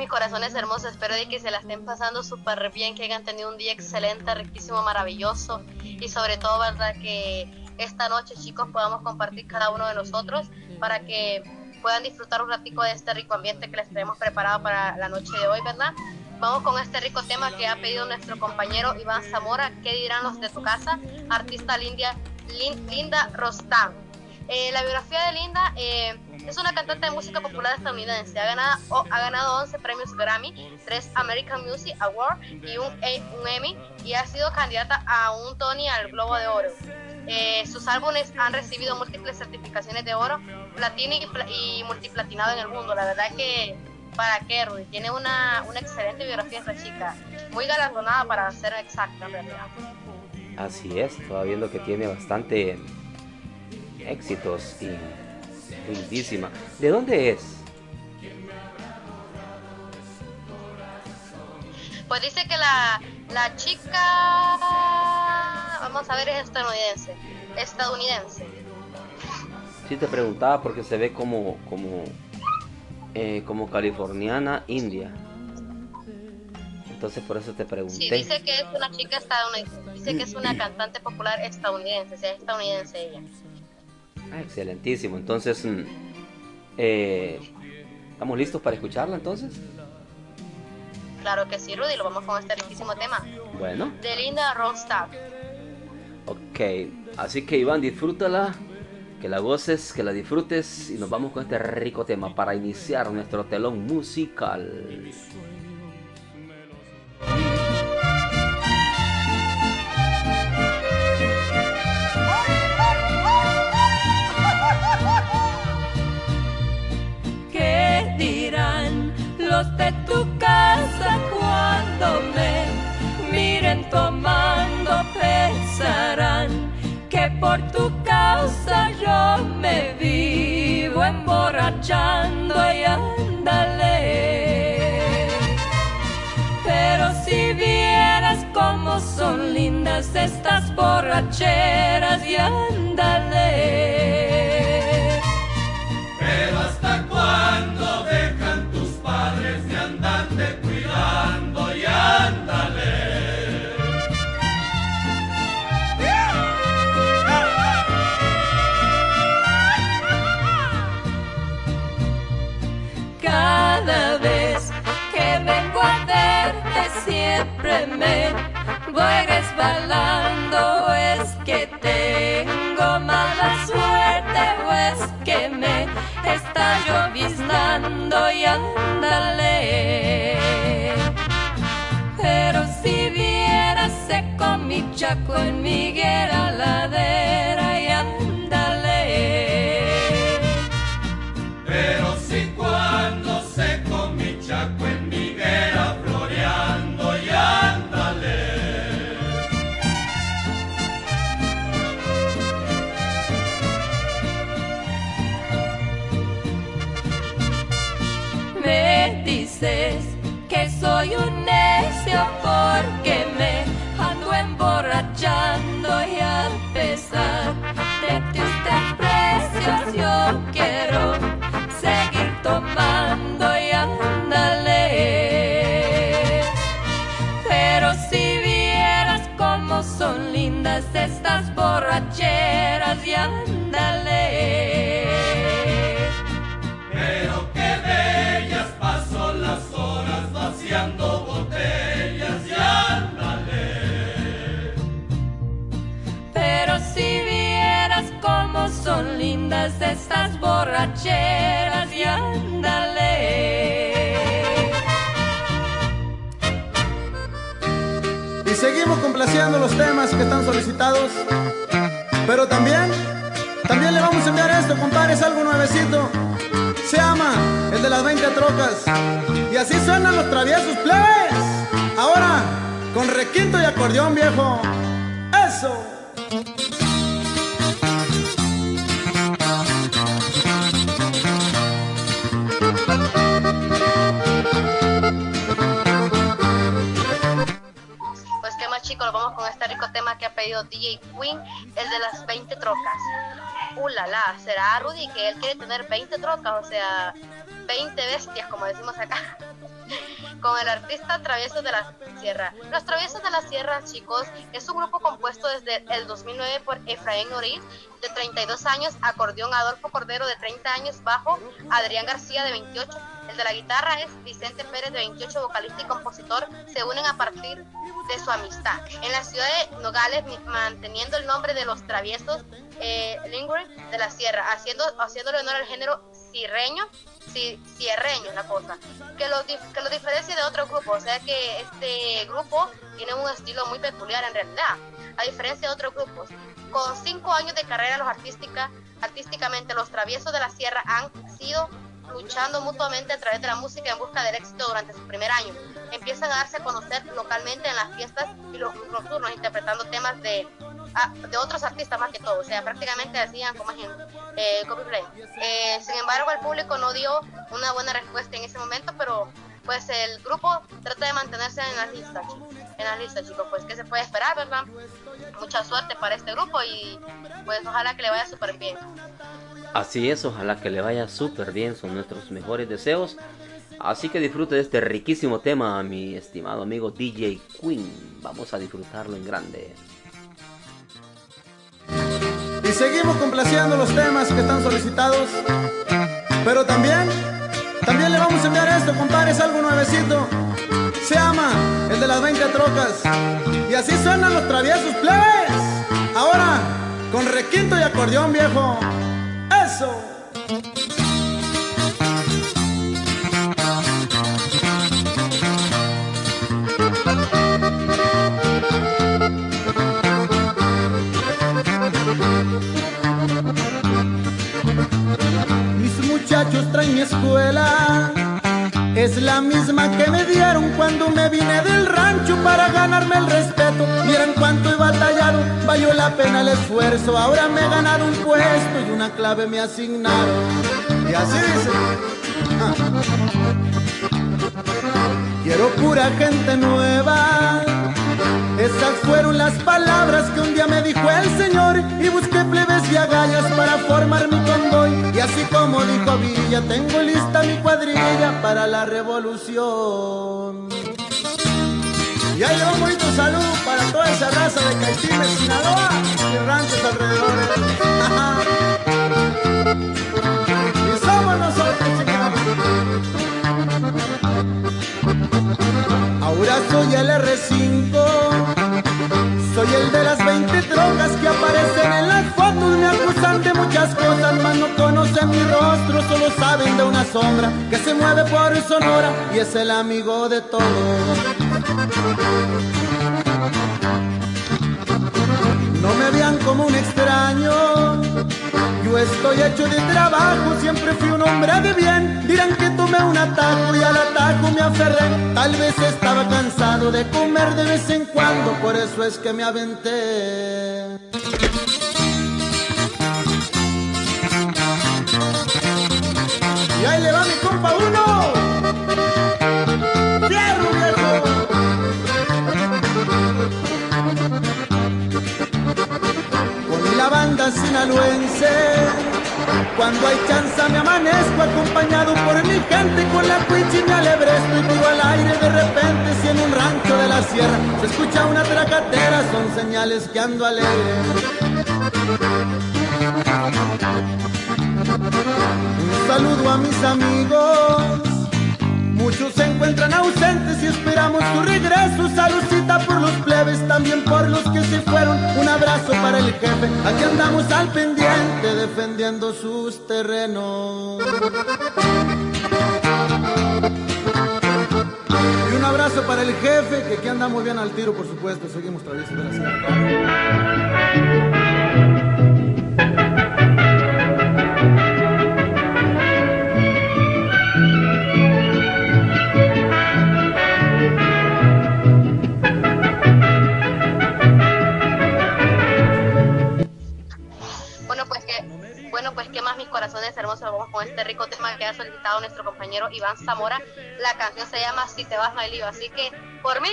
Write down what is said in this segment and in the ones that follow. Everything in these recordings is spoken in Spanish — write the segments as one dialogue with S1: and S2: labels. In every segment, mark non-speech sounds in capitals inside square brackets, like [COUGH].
S1: mis corazones hermosos, espero de que se la estén pasando súper bien, que hayan tenido un día excelente, riquísimo, maravilloso y sobre todo, ¿verdad? Que esta noche, chicos, podamos compartir cada uno de nosotros para que puedan disfrutar un ratico de este rico ambiente que les tenemos preparado para la noche de hoy, ¿verdad? Vamos con este rico tema que ha pedido nuestro compañero Iván Zamora, ¿qué dirán los de tu casa? Artista Linda, Linda Rostam. Eh, la biografía de Linda eh, es una cantante de música popular estadounidense. Ha ganado, ha ganado 11 premios Grammy, 3 American Music Award y un, un Emmy y ha sido candidata a un Tony al Globo de Oro. Eh, sus álbumes han recibido múltiples certificaciones de oro, platino y, multiplatinado en el mundo. La verdad que, ¿para Rudy? Tiene una, una excelente biografía esta chica, muy galardonada para ser exacta, en realidad.
S2: Así es, estaba viendo que tiene bastante éxitos y lindísima. ¿De dónde es?
S1: Pues dice que la, la chica, vamos a ver, es estadounidense. Estadounidense.
S2: Sí te preguntaba porque se ve como como eh, como californiana india. Entonces por eso te pregunté.
S1: Sí, dice que es una chica estadounidense. Dice que es una cantante popular estadounidense. es estadounidense ella.
S2: Ah, excelentísimo. Entonces, mm, eh, ¿estamos listos para escucharla entonces?
S1: Claro que sí, Rudy, lo vamos con este riquísimo tema.
S2: Bueno.
S1: De Linda Ronstadt.
S2: Ok, así que Iván, disfrútala, que la goces, que la disfrutes y nos vamos con este rico tema para iniciar nuestro telón musical.
S3: Borracheras y y ándale. Pero si vieras seco mi chaco en mi ladera y que borracheras y ándale.
S4: Y
S5: seguimos complaciendo los temas que están solicitados. Pero también, también le vamos a enviar esto, compadre, es algo nuevecito. Se llama el de las 20 trocas. Y así suenan los traviesos plebes. Ahora, con requinto y acordeón viejo. Eso.
S1: Con este rico tema que ha pedido DJ Queen, el de las 20 trocas. Uh, la, la, será Rudy que él quiere tener 20 trocas, o sea, 20 bestias, como decimos acá. [LAUGHS] con el artista Traviesos de la Sierra. Los Traviesos de la Sierra, chicos, es un grupo compuesto desde el 2009 por Efraín Oriz, de 32 años, acordeón Adolfo Cordero, de 30 años, bajo Adrián García, de 28. El de la guitarra es Vicente Pérez, de 28, vocalista y compositor. Se unen a partir de su amistad. En la ciudad de Nogales, manteniendo el nombre de los traviesos eh, de la Sierra, haciendo, haciéndole honor al género sierreño, si, sierreño la cosa, que lo, que lo diferencia de otro grupo, o sea que este grupo tiene un estilo muy peculiar en realidad, a diferencia de otros grupos. Con cinco años de carrera los artística, artísticamente, los traviesos de la sierra han sido luchando mutuamente a través de la música en busca del éxito durante su primer año. Empiezan a darse a conocer localmente en las fiestas y los nocturnos, interpretando temas de, ah, de otros artistas más que todo. O sea, prácticamente hacían como eh, copyplay. Eh, sin embargo, el público no dio una buena respuesta en ese momento, pero pues el grupo trata de mantenerse en la lista, en la lista, chicos. Pues, ¿qué se puede esperar, verdad? Mucha suerte para este grupo y pues ojalá que le vaya súper bien.
S2: Así es, ojalá que le vaya súper bien, son nuestros mejores deseos. Así que disfrute de este riquísimo tema, mi estimado amigo DJ Queen. Vamos a disfrutarlo en grande.
S5: Y seguimos complaciendo los temas que están solicitados. Pero también, también le vamos a enviar esto, compadre, es algo nuevecito. Se llama el de las 20 trocas. Y así suenan los traviesos plebes. Ahora, con requinto y acordeón viejo. Mis muchachos traen mi escuela. Es la misma que me dieron cuando me vine del rancho para ganarme el respeto. Miren cuánto he batallado, valió la pena el esfuerzo. Ahora me he ganado un puesto y una clave me asignaron. Y así dice. [LAUGHS] Quiero pura gente nueva. Esas fueron las palabras que un día me dijo el Señor y busqué y agallas para formar mi convoy. Y así como dijo Villa, tengo lista mi cuadrilla para la revolución. Y ahí un bonito salud para toda esa raza de Caitines, Sinaloa y ranchos alrededores. [LAUGHS] y somos nosotros, chingados. Ahora soy el R5, acusan de muchas cosas, mas no conocen mi rostro, solo saben de una sombra que se mueve por Sonora y es el amigo de todos. No me vean como un extraño, yo estoy hecho de trabajo, siempre fui un hombre de bien. Dirán que tomé un atajo y al atajo me aferré. Tal vez estaba cansado de comer de vez en cuando, por eso es que me aventé. Ahí mi banda sinaloense. Cuando hay chance me amanezco acompañado por mi gente con la cuichi me alebre, estoy vivo al aire de repente si en un rancho de la sierra se escucha una tracatera son señales que ando alegre. Un saludo a mis amigos. Muchos se encuentran ausentes y esperamos tu regreso. Saludcita por los plebes, también por los que se fueron. Un abrazo para el jefe. Aquí andamos al pendiente defendiendo sus terrenos. Y un abrazo para el jefe, que aquí andamos bien al tiro, por supuesto. Seguimos traviesos la ciudad.
S1: Corazones hermosos, vamos con este rico tema que ha solicitado nuestro compañero Iván Zamora. La canción se llama Si te vas no lío, así que por mí,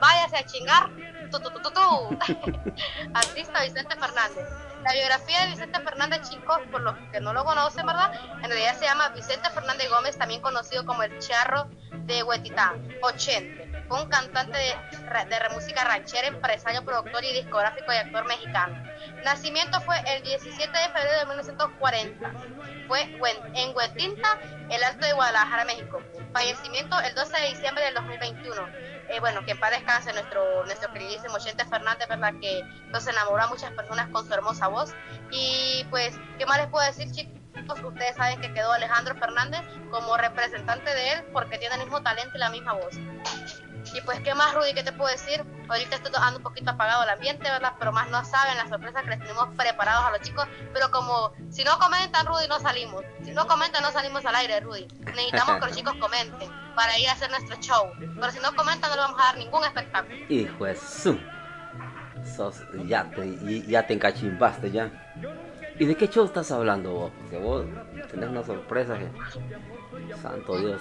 S1: váyase a chingar. Tu, tu, tu, [LAUGHS] Artista Vicente Fernández. La biografía de Vicente Fernández, chicos, por los que no lo conocen, ¿verdad? En realidad se llama Vicente Fernández Gómez, también conocido como el Charro de Huetitán, 80. Fue un cantante de, de, música ranchera, empresario, productor y discográfico y actor mexicano. Nacimiento fue el 17 de febrero de 1940. Fue en Huetinta, el Alto de Guadalajara, México. Fallecimiento el 12 de diciembre del 2021. Eh, bueno, que paz descanse nuestro, nuestro queridísimo Chente Fernández, ¿verdad? Que nos enamoró a muchas personas con su hermosa voz. Y pues, ¿qué más les puedo decir, chicos? Ustedes saben que quedó Alejandro Fernández como representante de él porque tiene el mismo talento y la misma voz. Y pues, ¿qué más, Rudy? ¿Qué te puedo decir? Ahorita estoy dejando un poquito apagado el ambiente, ¿verdad? Pero más no saben las sorpresas que les tenemos preparados a los chicos. Pero como si no comentan, Rudy, no salimos. Si no comentan, no salimos al aire, Rudy. Necesitamos que los [LAUGHS] chicos comenten para ir a hacer nuestro show. Pero si no comentan, no le vamos a dar ningún espectáculo.
S2: Hijo de su. Sos, ya te, ya te encachimbaste ya. ¿Y de qué show estás hablando vos? Porque vos tenés una sorpresa que... Santo Dios,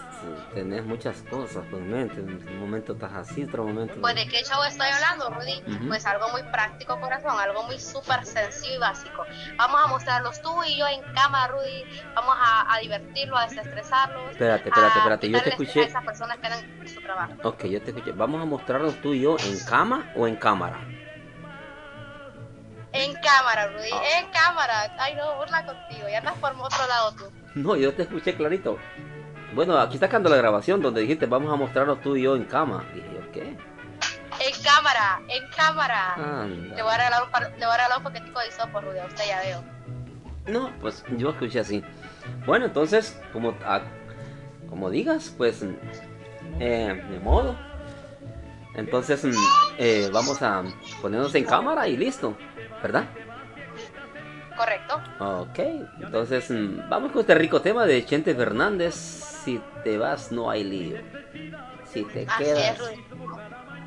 S2: tenés muchas cosas en mente. En un momento estás así, otro momento...
S1: Pues de qué show estoy hablando, Rudy. Pues algo muy práctico, corazón. Algo muy súper sencillo y básico. Vamos a mostrarlos tú y yo en cámara, Rudy. Vamos a, a divertirlos, a desestresarlos.
S2: Espérate, espérate, espérate. Yo te escuché...
S1: A esas personas que en su trabajo.
S2: Ok, yo te escuché. ¿Vamos a mostrarlos tú y yo en cama o en cámara?
S1: En cámara, Rudy, ah. en cámara. Ay, no, burla contigo. Ya andas por otro lado tú. [LAUGHS]
S2: No, yo te escuché clarito. Bueno, aquí está quedando la grabación donde dijiste vamos a mostrarnos tú y yo en cama. Dije yo, ¿qué?
S1: En cámara, en cámara. Le voy a regalar un, par, le voy a regalar un paquetico de hisopo, Rudy, a usted ya veo.
S2: No, pues yo escuché así. Bueno, entonces, como, ah, como digas, pues, eh, de modo. Entonces, mm, eh, vamos a ponernos en cámara y listo. ¿verdad?
S1: Correcto.
S2: Ok, entonces mm, vamos con este rico tema de Chente Fernández. Si te vas, no hay lío. Si te quedas,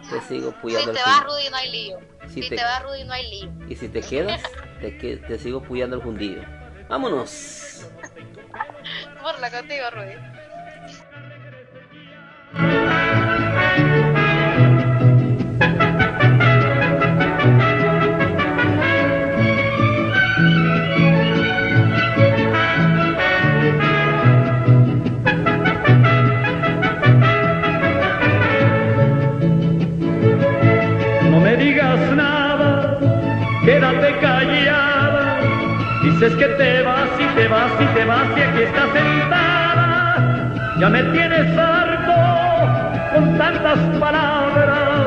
S2: te sigo puyando.
S1: Si te vas, Rudy, no hay lío. Si, te... vas, Rudy, no hay lío.
S2: Y si te quedas, [LAUGHS] te, te sigo puyando el fundillo. Vámonos.
S1: Burla contigo, Rudy.
S6: Dices que te vas y te vas y te vas y aquí estás sentada. Ya me tienes harto con tantas palabras.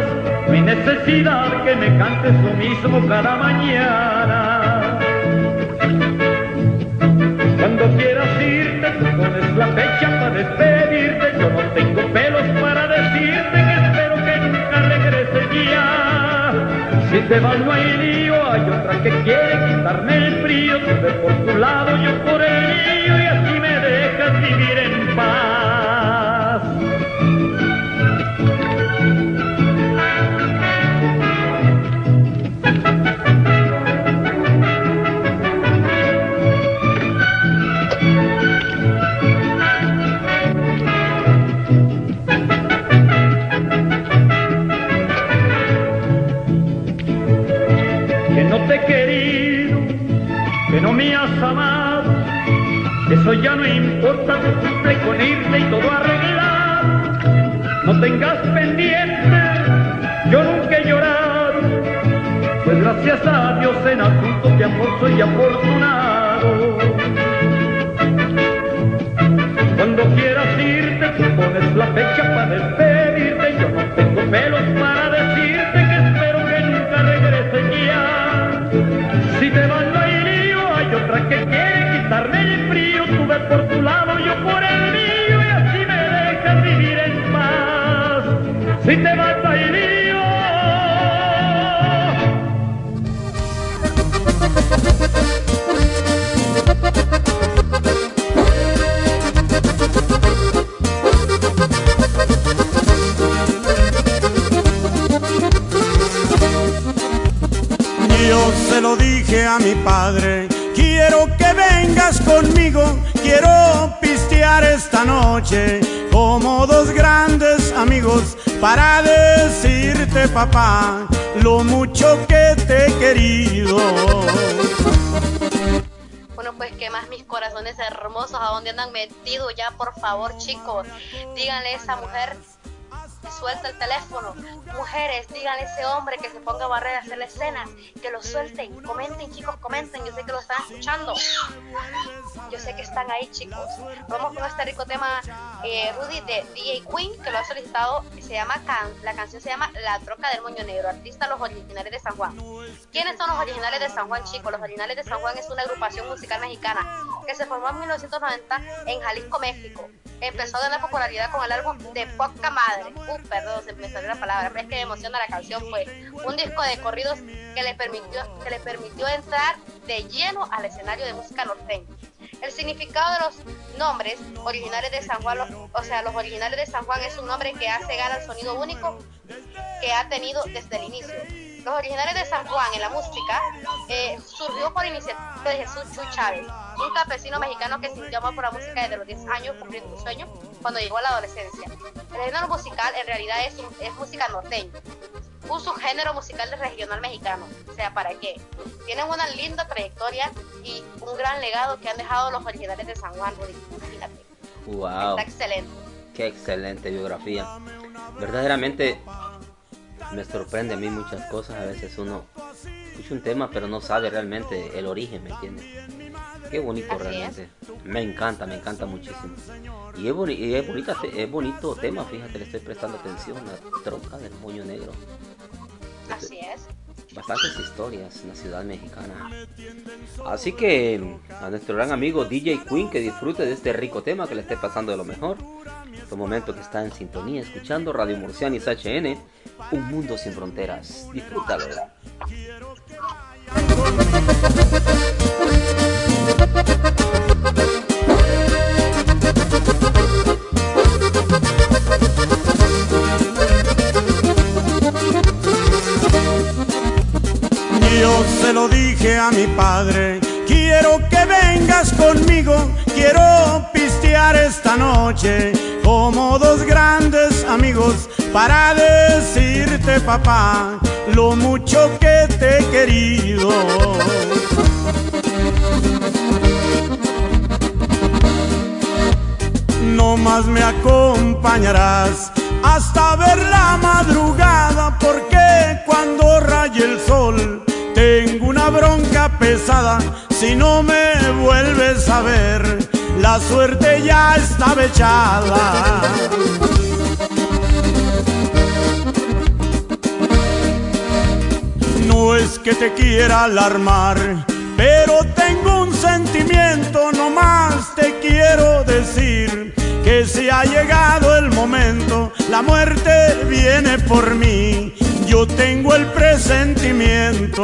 S6: Mi necesidad que me cantes lo mismo cada mañana. Cuando quieras irte, tú pones la fecha para despedirte. Yo no tengo pelos Si te vas no hay hay otra que quiere quitarme el frío. Tú por tu lado, yo por el mío y así me dejas vivir en paz. Ya no importa, se cumple con irte y todo arreglar. No tengas pendiente, yo nunca he llorado. Pues gracias a Dios en asunto de amor soy afortunado. Cuando quieras irte, tú pones la fecha para despedirte. Para decirte
S7: papá lo mucho que te he querido.
S1: Bueno, pues qué más mis corazones hermosos, ¿a dónde andan metidos ya? Por favor, chicos, díganle a esa mujer suelta el teléfono. Mujeres, díganle a ese hombre que se ponga a barrer a hacer la escena, que lo suelten. Comenten, chicos, comenten. Yo sé que lo están escuchando. Yo sé que están ahí, chicos. Vamos con este rico tema, eh, Rudy, de DJ Queen, que lo ha solicitado. Se llama la canción se llama La Troca del Moño Negro, artista Los Originales de San Juan. ¿Quiénes son los Originales de San Juan, chicos? Los Originales de San Juan es una agrupación musical mexicana que se formó en 1990 en Jalisco, México empezó a ganar popularidad con el álbum de Poca Madre. Uh, perdón, se me salió la palabra, pero es que me emociona la canción. Fue un disco de corridos que le permitió, que le permitió entrar de lleno al escenario de música norteña. El significado de los nombres originales de San Juan, o sea, los originales de San Juan es un nombre que hace gala al sonido único que ha tenido desde el inicio. Los originales de San Juan en la música eh, surgió por iniciativa de Jesús Chuy Chávez, un campesino mexicano que sintió amor por la música desde los 10 años, cumpliendo su sueño cuando llegó a la adolescencia. El género musical en realidad es, es música norteña, un subgénero musical del regional mexicano. O sea, ¿para qué? Tienen una linda trayectoria y un gran legado que han dejado los originales de San Juan, Fíjate.
S2: Wow.
S1: Está excelente.
S2: Qué excelente biografía. Verdaderamente me sorprende a mí muchas cosas. A veces uno escucha un tema pero no sabe realmente el origen, ¿me entiendes? Qué bonito realmente. Me encanta, me encanta muchísimo. Y es, bonita, es bonito tema, fíjate, le estoy prestando atención. La troca del moño negro.
S1: Así es.
S2: Bastantes historias en la ciudad mexicana. Así que a nuestro gran amigo DJ Queen que disfrute de este rico tema, que le esté pasando de lo mejor. Este momento que está en sintonía, escuchando Radio Murcianis HN un mundo sin fronteras. Disfrútalo.
S7: A mi padre, quiero que vengas conmigo, quiero pistear esta noche como dos grandes amigos para decirte papá lo mucho que te he querido. No más me acompañarás hasta ver la madrugada porque cuando raye el sol tengo una bronca pesada si no me vuelves a ver la suerte ya está echada. No es que te quiera alarmar, pero tengo un sentimiento, no más te quiero decir que si ha llegado el momento, la muerte viene por mí, yo tengo el presentimiento.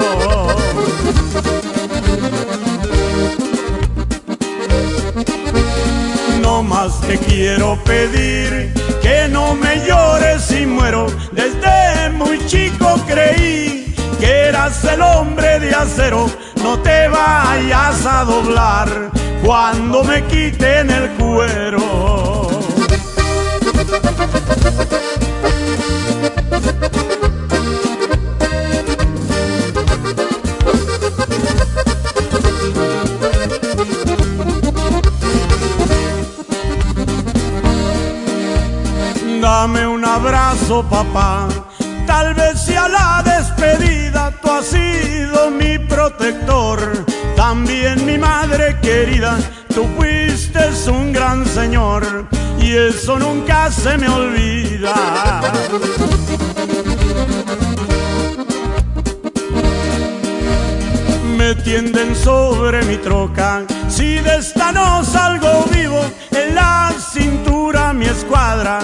S7: No más te quiero pedir que no me llores si muero. Desde muy chico creí que eras el hombre de acero. No te vayas a doblar cuando me quiten el cuero. Abrazo, papá. Tal vez sea la despedida, tú has sido mi protector. También mi madre querida, tú fuiste un gran señor y eso nunca se me olvida. Me tienden sobre mi troca, si de esta no salgo vivo, en la cintura mi escuadra,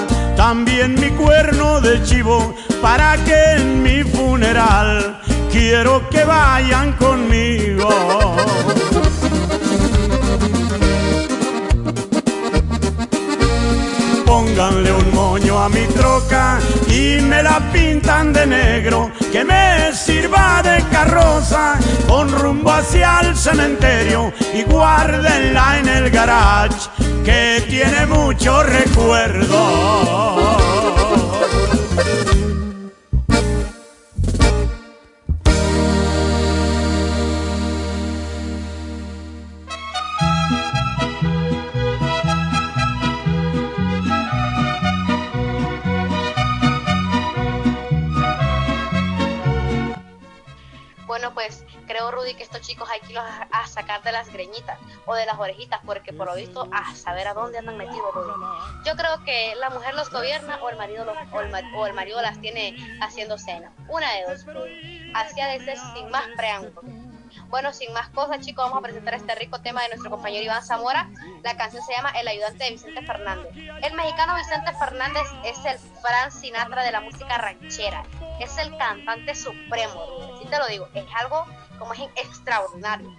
S7: también mi cuerno de chivo, para que en mi funeral quiero que vayan conmigo. Pónganle un moño a mi troca y me la pintan de negro, que me sirva de carroza con rumbo hacia el cementerio y guárdenla en el garage que tiene mucho recuerdo.
S1: A, sacar de las greñitas o de las orejitas, porque por lo visto, a saber a dónde andan metidos. Rudy. Yo creo que la mujer los gobierna o el marido los, o, el, ma- o el marido las tiene haciendo cena. Una de dos. Rudy. Así ha de ser sin más preámbulo. Bueno, sin más cosas, chicos, vamos a presentar este rico tema de nuestro compañero Iván Zamora. La canción se llama El ayudante de Vicente Fernández. El mexicano Vicente Fernández es el Frank Sinatra de la música ranchera. Es el cantante supremo. Así te lo digo, es algo como es extraordinario.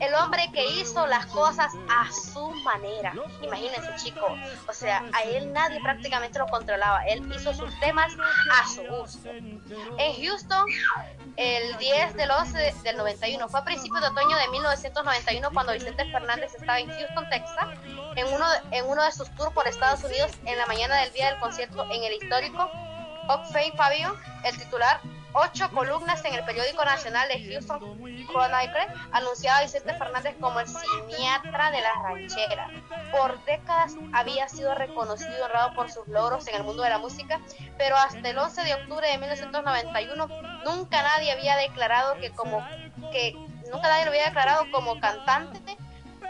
S1: El hombre que hizo las cosas a su manera. Imagínense, chicos. O sea, a él nadie prácticamente lo controlaba. Él hizo sus temas a su gusto. En Houston, el 10 del 11 del 91. Fue a principios de otoño de 1991 cuando Vicente Fernández estaba en Houston, Texas, en uno, de- en uno de sus tours por Estados Unidos en la mañana del día del concierto en el histórico Oak Pavilion. El titular, ocho columnas en el periódico nacional de Houston Chronicle, anunciaba a Vicente Fernández como el siniatra de la ranchera. Por décadas había sido reconocido y honrado por sus logros en el mundo de la música, pero hasta el 11 de octubre de 1991 nunca nadie había declarado que como que nunca nadie lo había declarado como cantante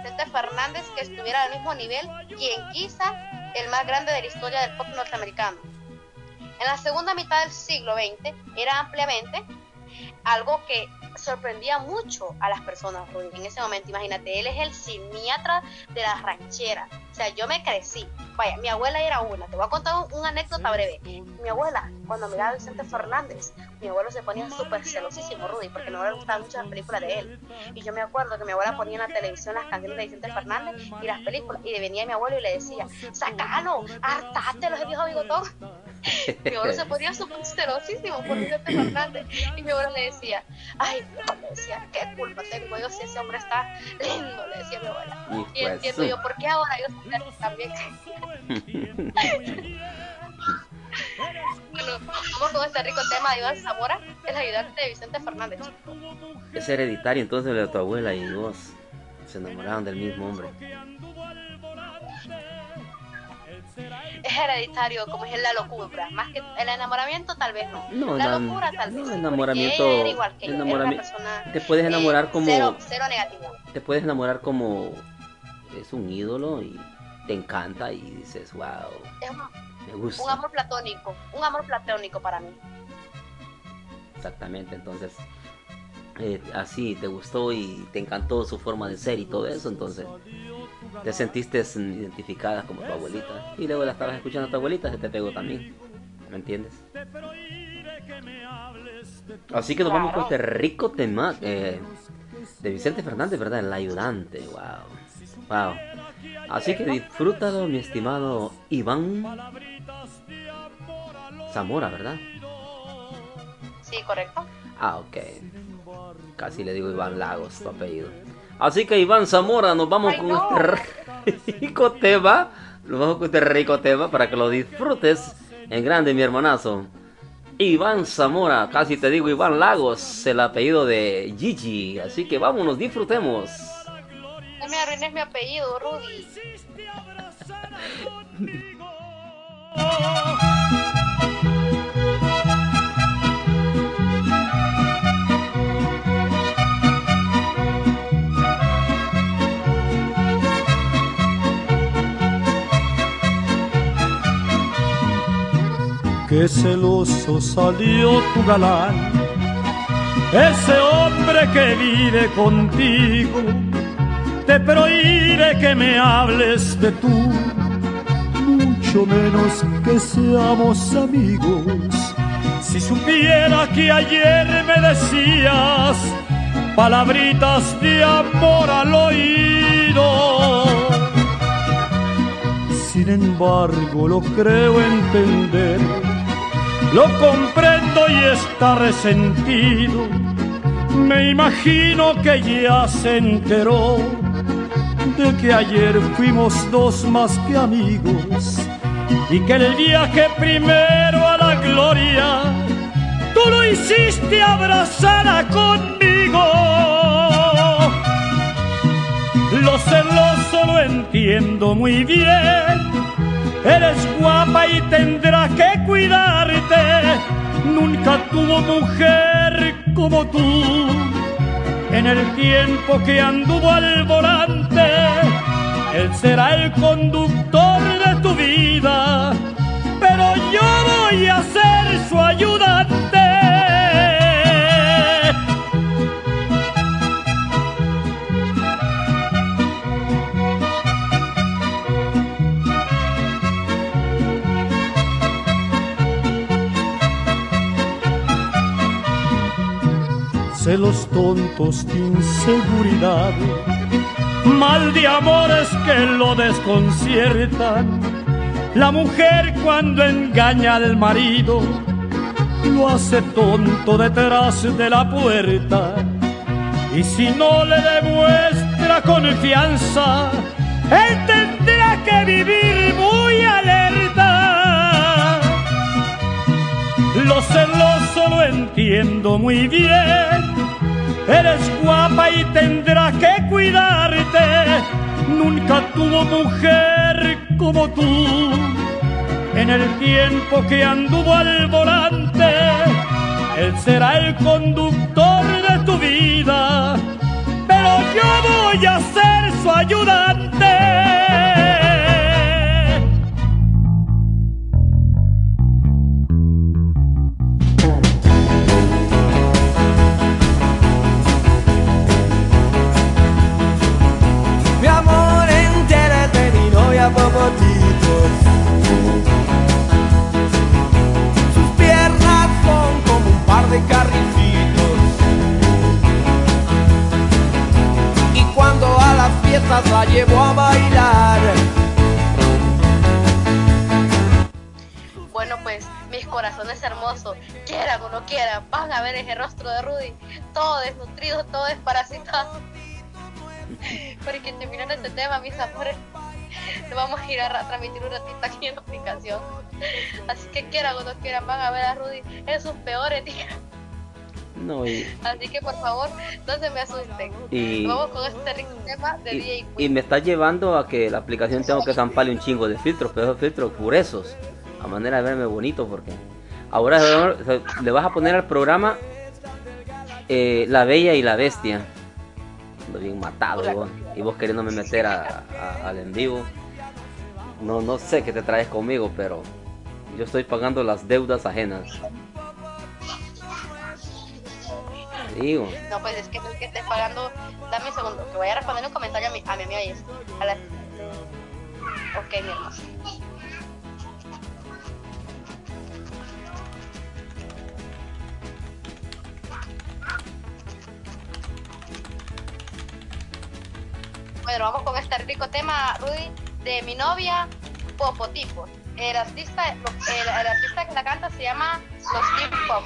S1: Vicente Fernández que estuviera al mismo nivel y en quizá el más grande de la historia del pop norteamericano. En la segunda mitad del siglo XX era ampliamente algo que sorprendía mucho a las personas Rudy, en ese momento. Imagínate, él es el siniatra de las rancheras. O sea, yo me crecí. Vaya, mi abuela era una. Te voy a contar un- una anécdota breve. Mi abuela, cuando miraba a Vicente Fernández, mi abuelo se ponía súper celosísimo, Rudy, porque abuela le gustaban mucho las películas de él. Y yo me acuerdo que mi abuela ponía en la televisión las canciones de Vicente Fernández y las películas. Y venía mi abuelo y le decía, sacalo, hartate los viejos bigotón. Mi abuelo se ponía súper celosísimo por Vicente Fernández. Y mi abuelo le decía, ay, le decía, qué culpa tengo yo si ese hombre está lindo, le decía mi abuela. Y entiendo yo por qué ahora así también. bueno, vamos con este rico tema de Iván Zamora, el ayudante de Vicente Fernández.
S2: Es hereditario entonces de tu abuela y vos. Se enamoraron del mismo hombre.
S1: Es hereditario, como es la locura. Más que el enamoramiento, tal vez no.
S2: No,
S1: la locura, tal vez.
S2: no,
S1: sí,
S2: enamoramiento-
S1: era igual que yo, era una
S2: enamorami-
S1: persona,
S2: te puedes enamorar
S1: eh,
S2: como-
S1: Cero, cero negativo.
S2: Te puedes enamorar como es un ídolo y te encanta y dices, wow,
S1: Es un,
S2: me
S1: un
S2: gusta.
S1: amor platónico. Un amor platónico para mí.
S2: Exactamente, entonces eh, así te gustó y te encantó su forma de ser y todo eso, entonces te sentiste identificada como tu abuelita y luego la estabas escuchando a tu abuelita, se te pegó también, ¿me entiendes? Así que nos vamos con este rico tema eh, de Vicente Fernández, ¿verdad? El ayudante, wow, wow. Así que disfrútalo, mi estimado Iván Zamora, ¿verdad?
S1: Sí, correcto.
S2: Ah, ok. Casi le digo Iván Lagos, tu apellido. Así que Iván Zamora, nos vamos
S1: Ay,
S2: con
S1: no.
S2: este rico tema. Nos vamos con este rico tema para que lo disfrutes en grande, mi hermanazo. Iván Zamora, casi te digo Iván Lagos, el apellido de Gigi. Así que vámonos, disfrutemos.
S1: No me arruines mi apellido, Rudy.
S6: Qué celoso salió tu galán, ese hombre que vive contigo. Te prohíbe que me hables de tú, mucho menos que seamos amigos. Si supiera que ayer me decías palabritas de amor al oído. Sin embargo, lo creo entender, lo comprendo y está resentido. Me imagino que ya se enteró de que ayer fuimos dos más que amigos y que el viaje primero a la gloria tú lo hiciste abrazada conmigo. Lo celoso lo entiendo muy bien. Eres guapa y tendrá que cuidarte. Nunca tuvo mujer como tú. en el tiempo que anduvo al volante. Él será el conductor de tu vida, pero yo voy a ser su ayudante. Celos tontos de inseguridad, mal de amores que lo desconciertan. La mujer cuando engaña al marido, lo hace tonto detrás de la puerta. Y si no le demuestra confianza, él tendrá que vivir muy alerta. Lo celoso lo entiendo muy bien Eres guapa y tendrá que cuidarte. Nunca tuvo mujer como tú. En el tiempo que anduvo al volante, él será el conductor de tu vida. Pero yo voy a ser su ayudante.
S1: Bueno, pues mis corazones hermosos, quieran o no quieran, van a ver ese rostro de Rudy, todo desnutrido, todo desparasitado. Porque terminan este tema, mis amores, lo vamos a ir a transmitir un ratito aquí en la aplicación. Así que quieran o no quieran, van a ver a Rudy en sus peores días.
S2: No, y,
S1: Así que por favor, no se me asusten.
S2: Y-
S1: Vamos con este rico tema de DJ
S2: y,
S1: Queen.
S2: y me está llevando a que la aplicación tengo que zamparle un chingo de filtros, pero esos filtros gruesos, a manera de verme bonito, porque ahora [LAUGHS] le vas a poner al programa eh, La Bella y la Bestia. Ando bien matado, y vos, y vos queriéndome meter a- a- al en vivo. No, no sé qué te traes conmigo, pero yo estoy pagando las deudas ajenas.
S1: No, pues es que es que estés pagando. Dame un segundo, que voy a responder un comentario a mi, a mi amiga Jess. A la... Ok, mi hermosa. Bueno, vamos con este rico tema, Rudy, de mi novia, Popotipo. El artista, el, artista que la canta se llama Los Teen Pop.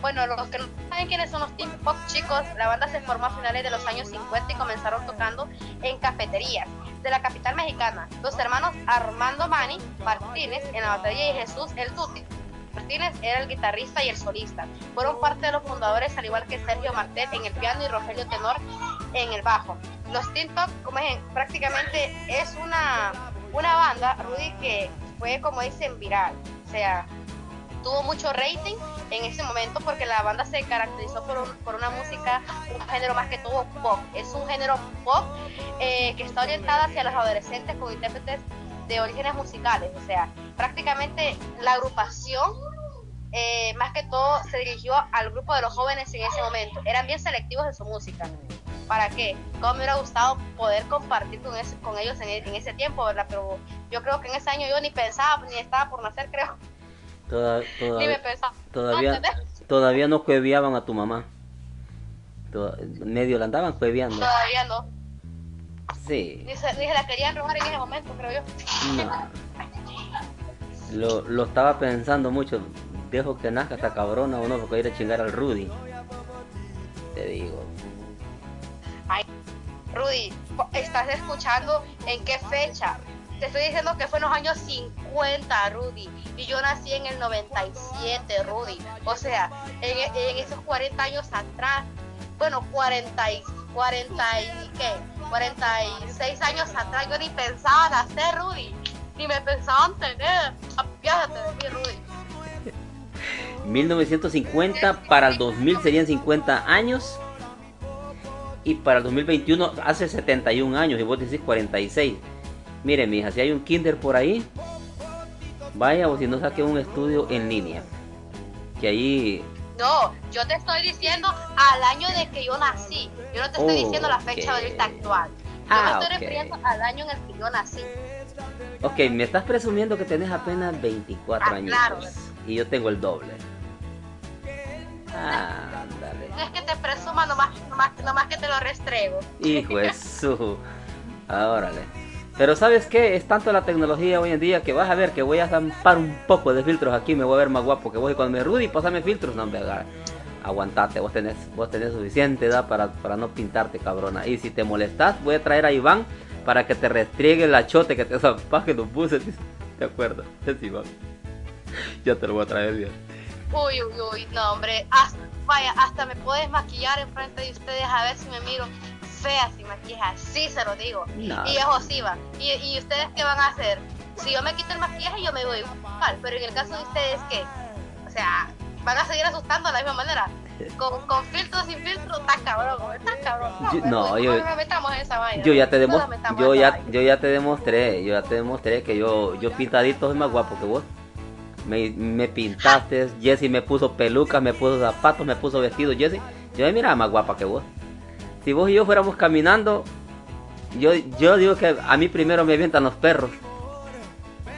S1: Bueno, los que no saben quiénes son los Teen Pop, chicos, la banda se formó a finales de los años 50 y comenzaron tocando en cafeterías de la capital mexicana. Los hermanos Armando Mani Martínez en la batería y Jesús El Tuti. Martínez era el guitarrista y el solista. Fueron parte de los fundadores, al igual que Sergio Martel en el piano y Rogelio Tenor en el bajo. Los Teen Pop, como dicen, prácticamente es una, una banda, Rudy, que fue, como dicen, viral. O sea, tuvo mucho rating en ese momento porque la banda se caracterizó por, un- por una música, un género más que todo pop. Es un género pop eh, que está orientada hacia los adolescentes con intérpretes de orígenes musicales. O sea, prácticamente la agrupación, eh, más que todo, se dirigió al grupo de los jóvenes en ese momento. Eran bien selectivos en su música. ¿Para qué? Como me hubiera gustado poder compartir con, ese- con ellos en, en ese tiempo, ¿verdad? Pero yo creo que en ese año yo ni pensaba, ni estaba por nacer, [LAUGHS] creo.
S2: Toda- todavía,
S1: pensaba.
S2: todavía, no cueviaban a tu mamá. Toda- medio la andaban cueviando.
S1: Todavía no.
S2: Sí.
S1: Ni se, ni se la querían robar en ese momento, creo yo.
S2: No. Lo, lo estaba pensando mucho. Dejo que nazca esta cabrona o no, porque ir a chingar al Rudy. Te digo.
S1: Rudy, ¿estás escuchando en qué fecha? Te estoy diciendo que fue en los años 50, Rudy. Y yo nací en el 97, Rudy. O sea, en, en esos 40 años atrás, bueno, 40 y, 40 y qué, 46 años atrás, yo ni pensaba nacer, Rudy. Ni me pensaban tener. Apiádate de mí, Rudy.
S2: 1950 para el 2000 serían 50 años. y para el 2021 hace 71 años y vos decís 46. Mire, mija, si hay un kinder por ahí, vaya o si no saque un estudio en línea. Que ahí
S1: No, yo te estoy diciendo al año de que yo nací. Yo no te estoy diciendo la fecha de ahorita actual. Yo
S2: Ah,
S1: me estoy
S2: ok.
S1: refiriendo al año en el que yo nací.
S2: Ok, me estás presumiendo que tenés apenas 24
S1: Ah,
S2: años.
S1: claro.
S2: Y yo tengo el doble. Ándale.
S1: No es que te presuma, nomás, nomás, nomás que te lo restrego.
S2: Hijo de su. Órale. Pero ¿sabes qué? Es tanto la tecnología hoy en día que vas a ver que voy a zampar un poco de filtros aquí. Me voy a ver más guapo que vos. Y cuando me Rudy, pasame filtros. No, me haga. Aguantate, vos tenés, vos tenés suficiente edad para, para no pintarte, cabrona. Y si te molestas, voy a traer a Iván para que te restriegue el achote que te zampaje los buses. ¿Te acuerdas? Es Iván. [LAUGHS] Ya te lo voy a traer bien.
S1: Uy, uy, uy, no, hombre. Hasta, vaya, hasta me puedes maquillar enfrente de ustedes a ver si me miro fea sin maquillaje. Sí, se lo digo.
S2: No.
S1: Y eso sí va. ¿Y, ¿Y ustedes qué van a hacer? Si yo me quito el maquillaje, yo me veo igual. Pero en el caso de ustedes, ¿qué? O sea, van a seguir asustando de la misma manera. Con, con filtro, sin filtro, está cabrón, está cabrón.
S2: Yo-
S1: hombre,
S2: no, yo-
S1: no metamos esa vaina.
S2: Yo ya te
S1: No
S2: demo-
S1: metamos
S2: yo ya,
S1: vaina.
S2: yo ya te demostré, yo ya te demostré que yo, yo pintadito soy más guapo que vos. Me, me pintaste, Jessy me puso pelucas, me puso zapatos, me puso vestido, Jessy. Yo me miraba más guapa que vos. Si vos y yo fuéramos caminando, yo, yo digo que a mí primero me avientan los perros.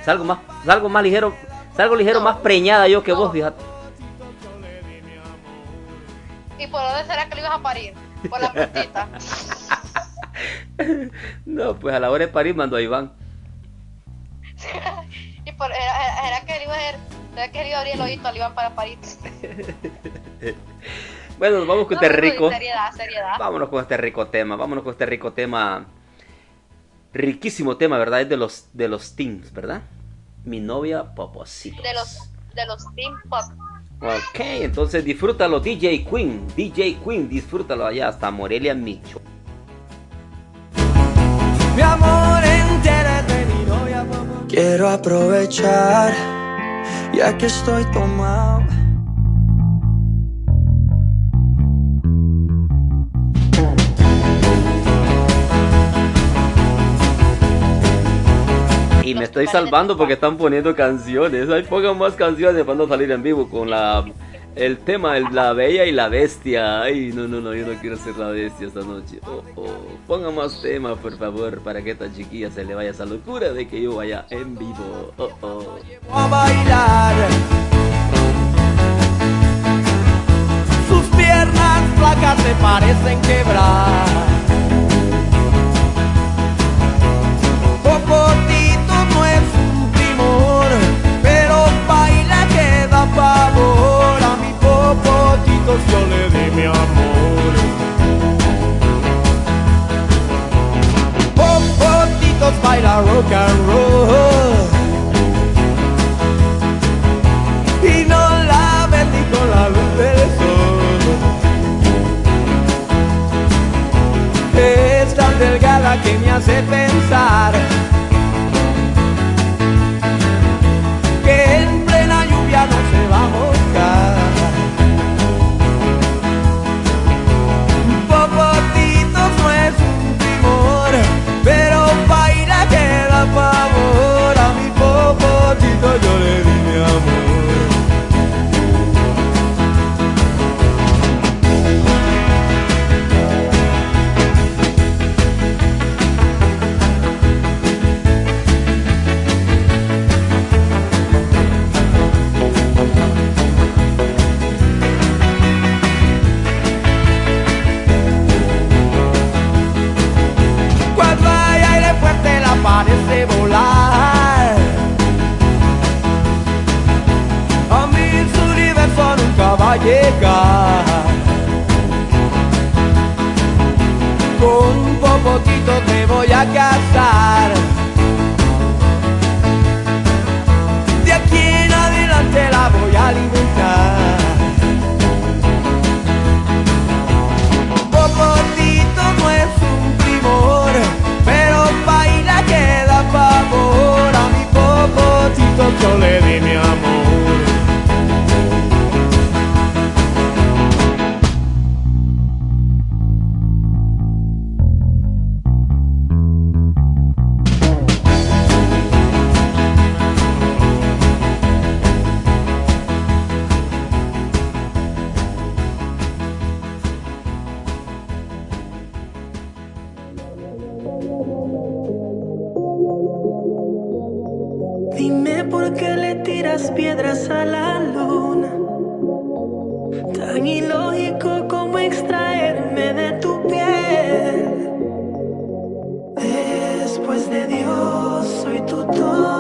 S2: Salgo más, salgo más ligero, salgo ligero
S1: No.
S2: más preñada yo que
S1: No.
S2: vos, fíjate.
S1: ¿Y por dónde será que lo ibas a parir? Por la puntita. [LAUGHS]
S2: No, pues a la hora de parir mando a Iván. [LAUGHS]
S1: y por, era, era que él iba a era que iba a abrir el ojito al Iván para parir. [LAUGHS]
S2: Bueno, nos vamos con
S1: No,
S2: este rico.
S1: Seriedad, seriedad.
S2: Vámonos con este rico tema, vámonos con este rico tema. Riquísimo tema, ¿verdad? Es de los de los teams, ¿verdad? Mi novia Poposito.
S1: De los, de los Team Pop.
S2: Ok, entonces disfrútalo, DJ Queen. DJ Queen, disfrútalo allá hasta Morelia, Micho.
S8: Mi amor entera de mi novia Quiero aprovechar Ya que estoy tomado
S2: Y me estoy salvando porque están poniendo canciones. Ahí pongan más canciones para no salir en vivo con la el tema el- la bella y la bestia. Ay, no, no, no, yo no quiero ser la bestia esta noche. Oh, oh. Pongan más temas, por favor, para que esta chiquilla se le vaya esa locura de que yo vaya en vivo. Oh, oh.
S8: a bailar Sus piernas flacas se parecen quebrar Popotito yo le di mi amor Popotitos baila rock and roll y no la ni con la luz del sol. Es tan delgada que me hace pensar
S9: Igual que le tiras piedras a la luna. Tan ilógico como extraerme de tu piel. Después de Dios, soy tu todo,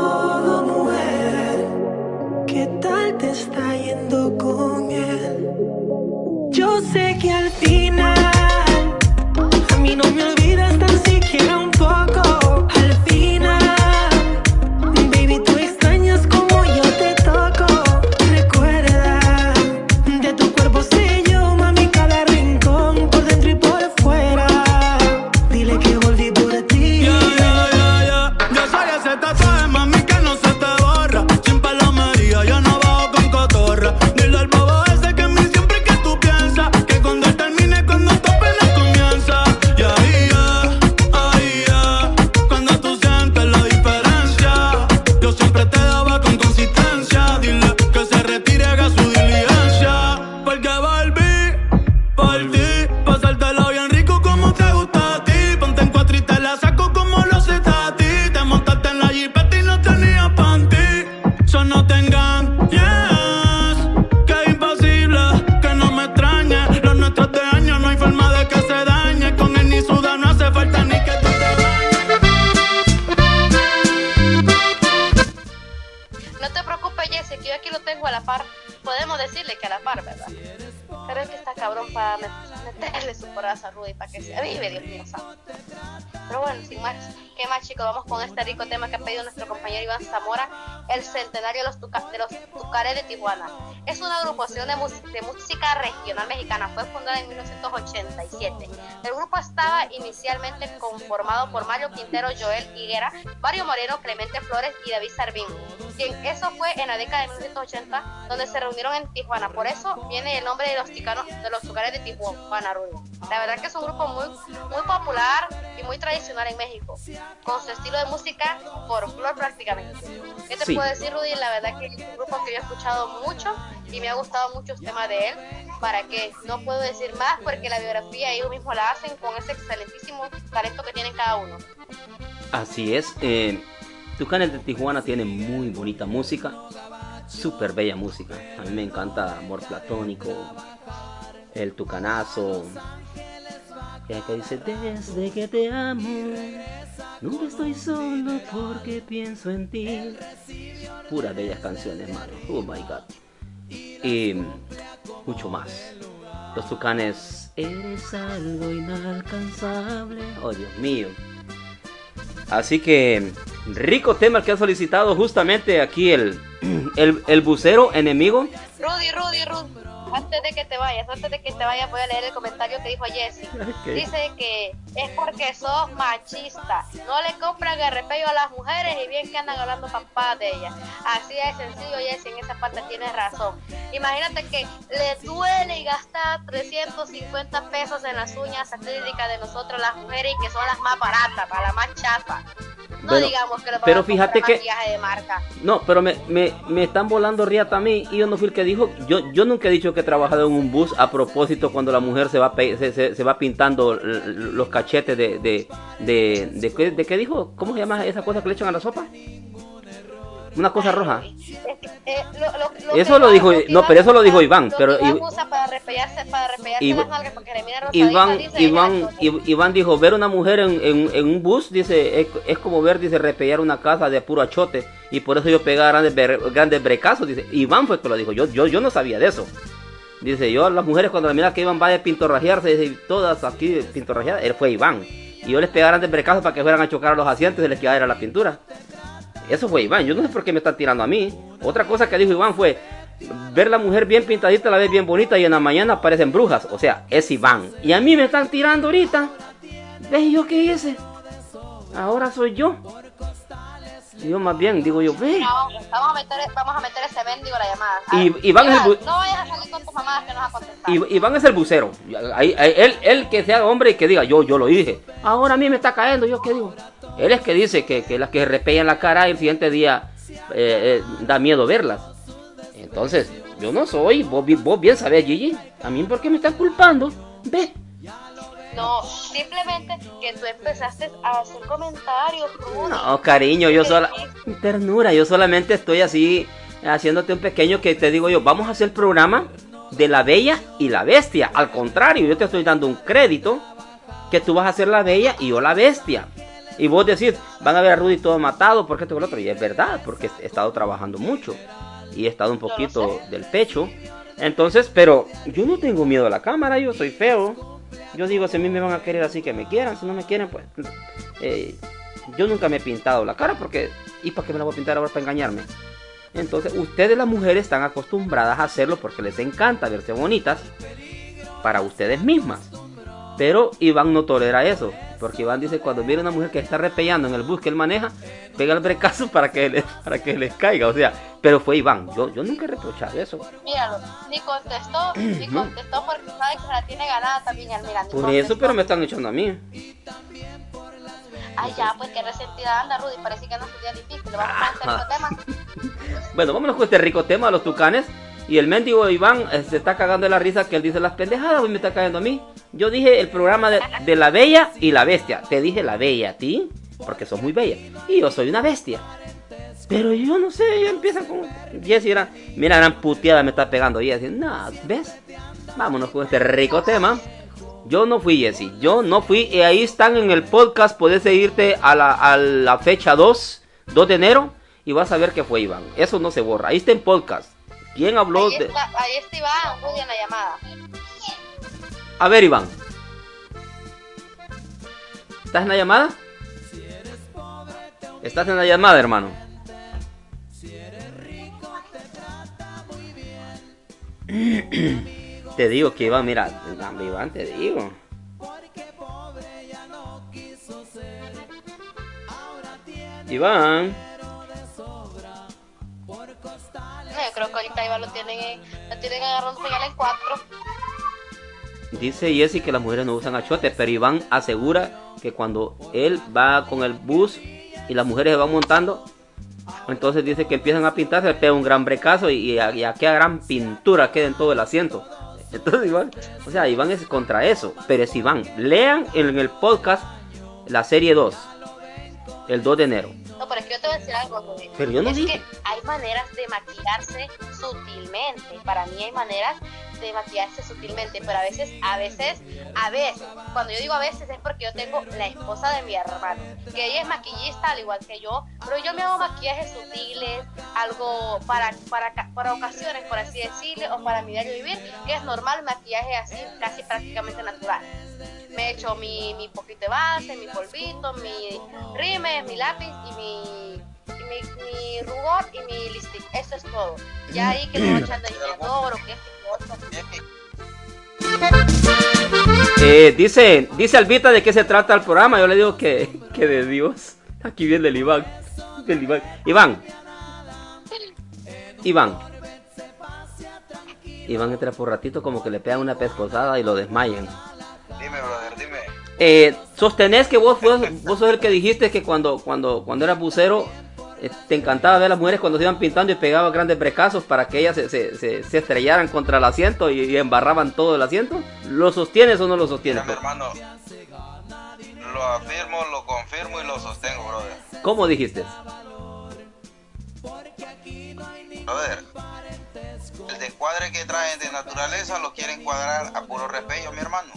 S1: mexicana, fue fundada en 1987. El grupo estaba inicialmente conformado por Mario Quintero, Joel Higuera, Mario Moreno, Clemente Flores y David Sarvín. Quien eso fue en la década de 1980, donde se reunieron en Tijuana. Por eso viene el nombre de los ticanos, de los Tucares de Tijuana, Rudy. La verdad que es un grupo muy, muy popular y muy tradicional en México, con su estilo de música folclore prácticamente. ¿Qué te
S2: Sí.
S1: puedo decir, Rudy? La verdad que es un grupo que yo he escuchado mucho y me ha gustado muchos temas de él. Para que no puedo decir más porque la biografía ellos mismos la hacen con ese excelentísimo talento que tienen cada uno.
S2: Así es. Eh, Tucanes de Tijuana tiene muy bonita música. Súper bella música. A mí me encanta Amor Platónico. El Tucanazo. Ya que dice, desde que te amo. Nunca estoy solo porque pienso en ti. Puras bellas canciones, mano. Oh my god. Y mucho más. Los Tucanes. Eres algo inalcanzable. Oh Dios mío. Así que, rico tema que ha solicitado justamente aquí el, [CLEARS THROAT] el, el bucero enemigo.
S1: Rudy, Rudy, Rudy. Antes de que te vayas, antes de que te vayas, voy a leer el comentario que dijo Jesse. [LAUGHS]
S2: Ok.
S1: Dice que es porque sos machista. No le compran el repello a las mujeres y bien que andan hablando papás de ellas. Así es sencillo, Jesse, en esa parte tienes razón. Imagínate que le duele y gastar 350 pesos en las uñas acrílicas de nosotros las mujeres y que son las más baratas, para las más chapas. No digamos que lo
S2: pero fíjate que-
S1: de marca.
S2: No, pero me, me, me están volando riata a mí y yo no fui el que dijo. Yo, yo nunca he dicho que he trabajado en un bus a propósito cuando la mujer se va, se, se- se va pintando los cachetes de... ¿De, de, de, de qué dijo? ¿Cómo se llama esa cosa que le echan a la sopa? Una cosa roja.
S1: Eh, lo- lo- lo
S2: Eso lo dijo- no, pero eso lo dijo Iván, pero
S1: Iván
S2: Iv-
S1: usa para repellarse, para repellarse
S2: Iv-
S1: las nalgas porque le mira rosadita,
S2: Iván, Iván, dijo, ver una mujer en, en- en un bus, dice, es, es como ver, dice, repellar una casa de puro achote. Y por eso yo pegaba grandes, grandes brecazos, dice. Iván fue el que lo dijo, yo, yo, yo no sabía de eso. Dice, yo las mujeres cuando la mira que iban va a pintorrajearse, dice, todas aquí pintorrajeadas, él fue Iván. Y yo les pegaba grandes brecazos para que fueran a chocar a los asientos y les quedara la pintura. Eso fue Iván, yo no sé por qué me están tirando a mí. Otra cosa que dijo Iván fue, ver la mujer bien pintadita, la vez bien bonita y en la mañana aparecen brujas. O sea, es Iván. Y a mí me están tirando ahorita. ¿Ves yo qué hice? Ahora soy yo. Y yo más bien digo yo, ve.
S1: Vamos, vamos a meter, vamos a meter ese mendigo a la llamada.
S2: Y- Iván es el
S1: Iván,
S2: bu-
S1: No vayas a salir con tus que nos va a contestar.
S2: I- Iván es el bucero. Ahí- ahí- él, él que sea hombre y que diga, yo, yo lo dije. Ahora a mí me está cayendo, ¿yo qué digo? Él es que dice que, que las que repellan la cara y el siguiente día eh, eh, da miedo verlas. Entonces, yo no soy, vos, vos bien sabés, Gigi. A mí, ¿por qué me están culpando? Ve.
S1: No, simplemente que tú empezaste a hacer comentarios, Rudy.
S2: No, cariño, yo sola... Ternura, yo solamente estoy así haciéndote un pequeño que te digo yo, vamos a hacer el programa de la bella y la bestia. Al contrario, yo te estoy dando un crédito que tú vas a ser la bella y yo la bestia. Y vos decís, van a ver a Rudy todo matado, porque esto con lo otro. Y es verdad, porque he estado trabajando mucho. Y he estado un poquito del pecho. Entonces, pero yo no tengo miedo a la cámara, yo soy feo. Yo digo, si a mí me van a querer así que me quieran, si no me quieren, pues... eh, yo nunca me he pintado la cara porque... ¿Y para qué me la voy a pintar ahora para engañarme? Entonces, ustedes las mujeres están acostumbradas a hacerlo porque les encanta verse bonitas para ustedes mismas. Pero Iván no tolera eso. Porque Iván dice, cuando viene una mujer que está repellando en el bus que él maneja, pega el brecazo para que, le- [LAUGHS] para que les caiga. O sea, pero fue Iván. Yo, yo nunca he reprochado eso.
S1: Míralo, ni contestó, [CLEARS THROAT] ni contestó porque sabe que se la tiene ganada también el mira. ni
S2: Por
S1: contestó.
S2: eso, pero me están echando a mí.
S1: Ay, ya, pues qué resentida anda, Rudy. Parece que no es un día difícil. Le vamos a hacer [LAUGHS] otro tema.
S2: Bueno, vámonos con este rico tema de los tucanes. Y el mendigo Iván eh, se está cagando de la risa que él dice las pendejadas y me está cayendo a mí. Yo dije el programa de, de la bella y la bestia. Te dije la bella a ti, porque sos muy bella. Y yo soy una bestia. Pero yo no sé, ya empiezan con... Jessy era... Mira, gran puteada me está pegando. Y Jessy, no, ¿ves? Vámonos con este rico tema. Yo no fui Jessy, yo no fui. Y ahí están en el podcast. Puedes irte a la, a la fecha 2, 2 de enero. Y vas a ver que fue Iván. Eso no se borra. Ahí está en podcast. ¿Quién habló
S1: Ahí
S2: de.?
S1: está, ahí está Iván, Rudy en la llamada.
S2: A ver, Iván. ¿Estás en la llamada? Estás en la llamada, hermano. [CLEARS THROAT] Te digo que Iván, mira, Iván, te digo. Iván,
S1: creo que ahorita lo tienen, en- lo tienen agarrando en cuatro.
S2: dice Jessy que las mujeres no usan achotes, pero Iván asegura que cuando él va con el bus y las mujeres se van montando, entonces dice que empiezan a pintar, se le pega un gran brecazo y, y, gran pintura queda en todo el asiento. Entonces Iván, o sea, Iván es contra eso, pero es Iván. Lean en el podcast la serie 2, el 2 de enero.
S1: No, pero es que yo te voy a decir algo, Rudy.
S2: Pero yo no
S1: es
S2: dije.
S1: que hay maneras de maquillarse sutilmente. Para mí hay maneras de maquillarse sutilmente, pero a veces, a veces, a veces, cuando yo digo a veces es porque yo tengo la esposa de mi hermano, que ella es maquillista al igual que yo, pero yo me hago maquillajes sutiles, algo para, para, para ocasiones, por así decirlo, o para mi diario vivir, que es normal maquillaje así, casi prácticamente natural. Me he hecho mi, mi poquito de base, mi polvito, mi rime, mi lápiz y mi, mi, mi rubor y mi lipstick. Eso es todo. Ya ahí que me voy echando delineador o que lo otro.
S2: Eh, dice, dice Albita de qué se trata el programa. Yo le digo que, que de Dios. Aquí viene el Iván. El Iván. Iván. Iván. Iván entra por ratito como que le pegan una pescosada y lo desmayan.
S10: Dime, brother, dime.
S2: Eh, sostenés que vos, vos, vos sos el que dijiste que cuando, cuando, cuando eras bucero eh, te encantaba ver a las mujeres cuando se iban pintando y pegaban grandes brecazos para que ellas se, se, se- se estrellaran contra el asiento y, y embarraban todo el asiento. ¿Lo sostienes o no lo sostienes?
S10: Mira, mi hermano, lo afirmo, lo confirmo y lo sostengo, brother.
S2: ¿Cómo dijiste?
S10: Brother, el descuadre que traen de naturaleza lo quieren cuadrar a puro repello, mi hermano.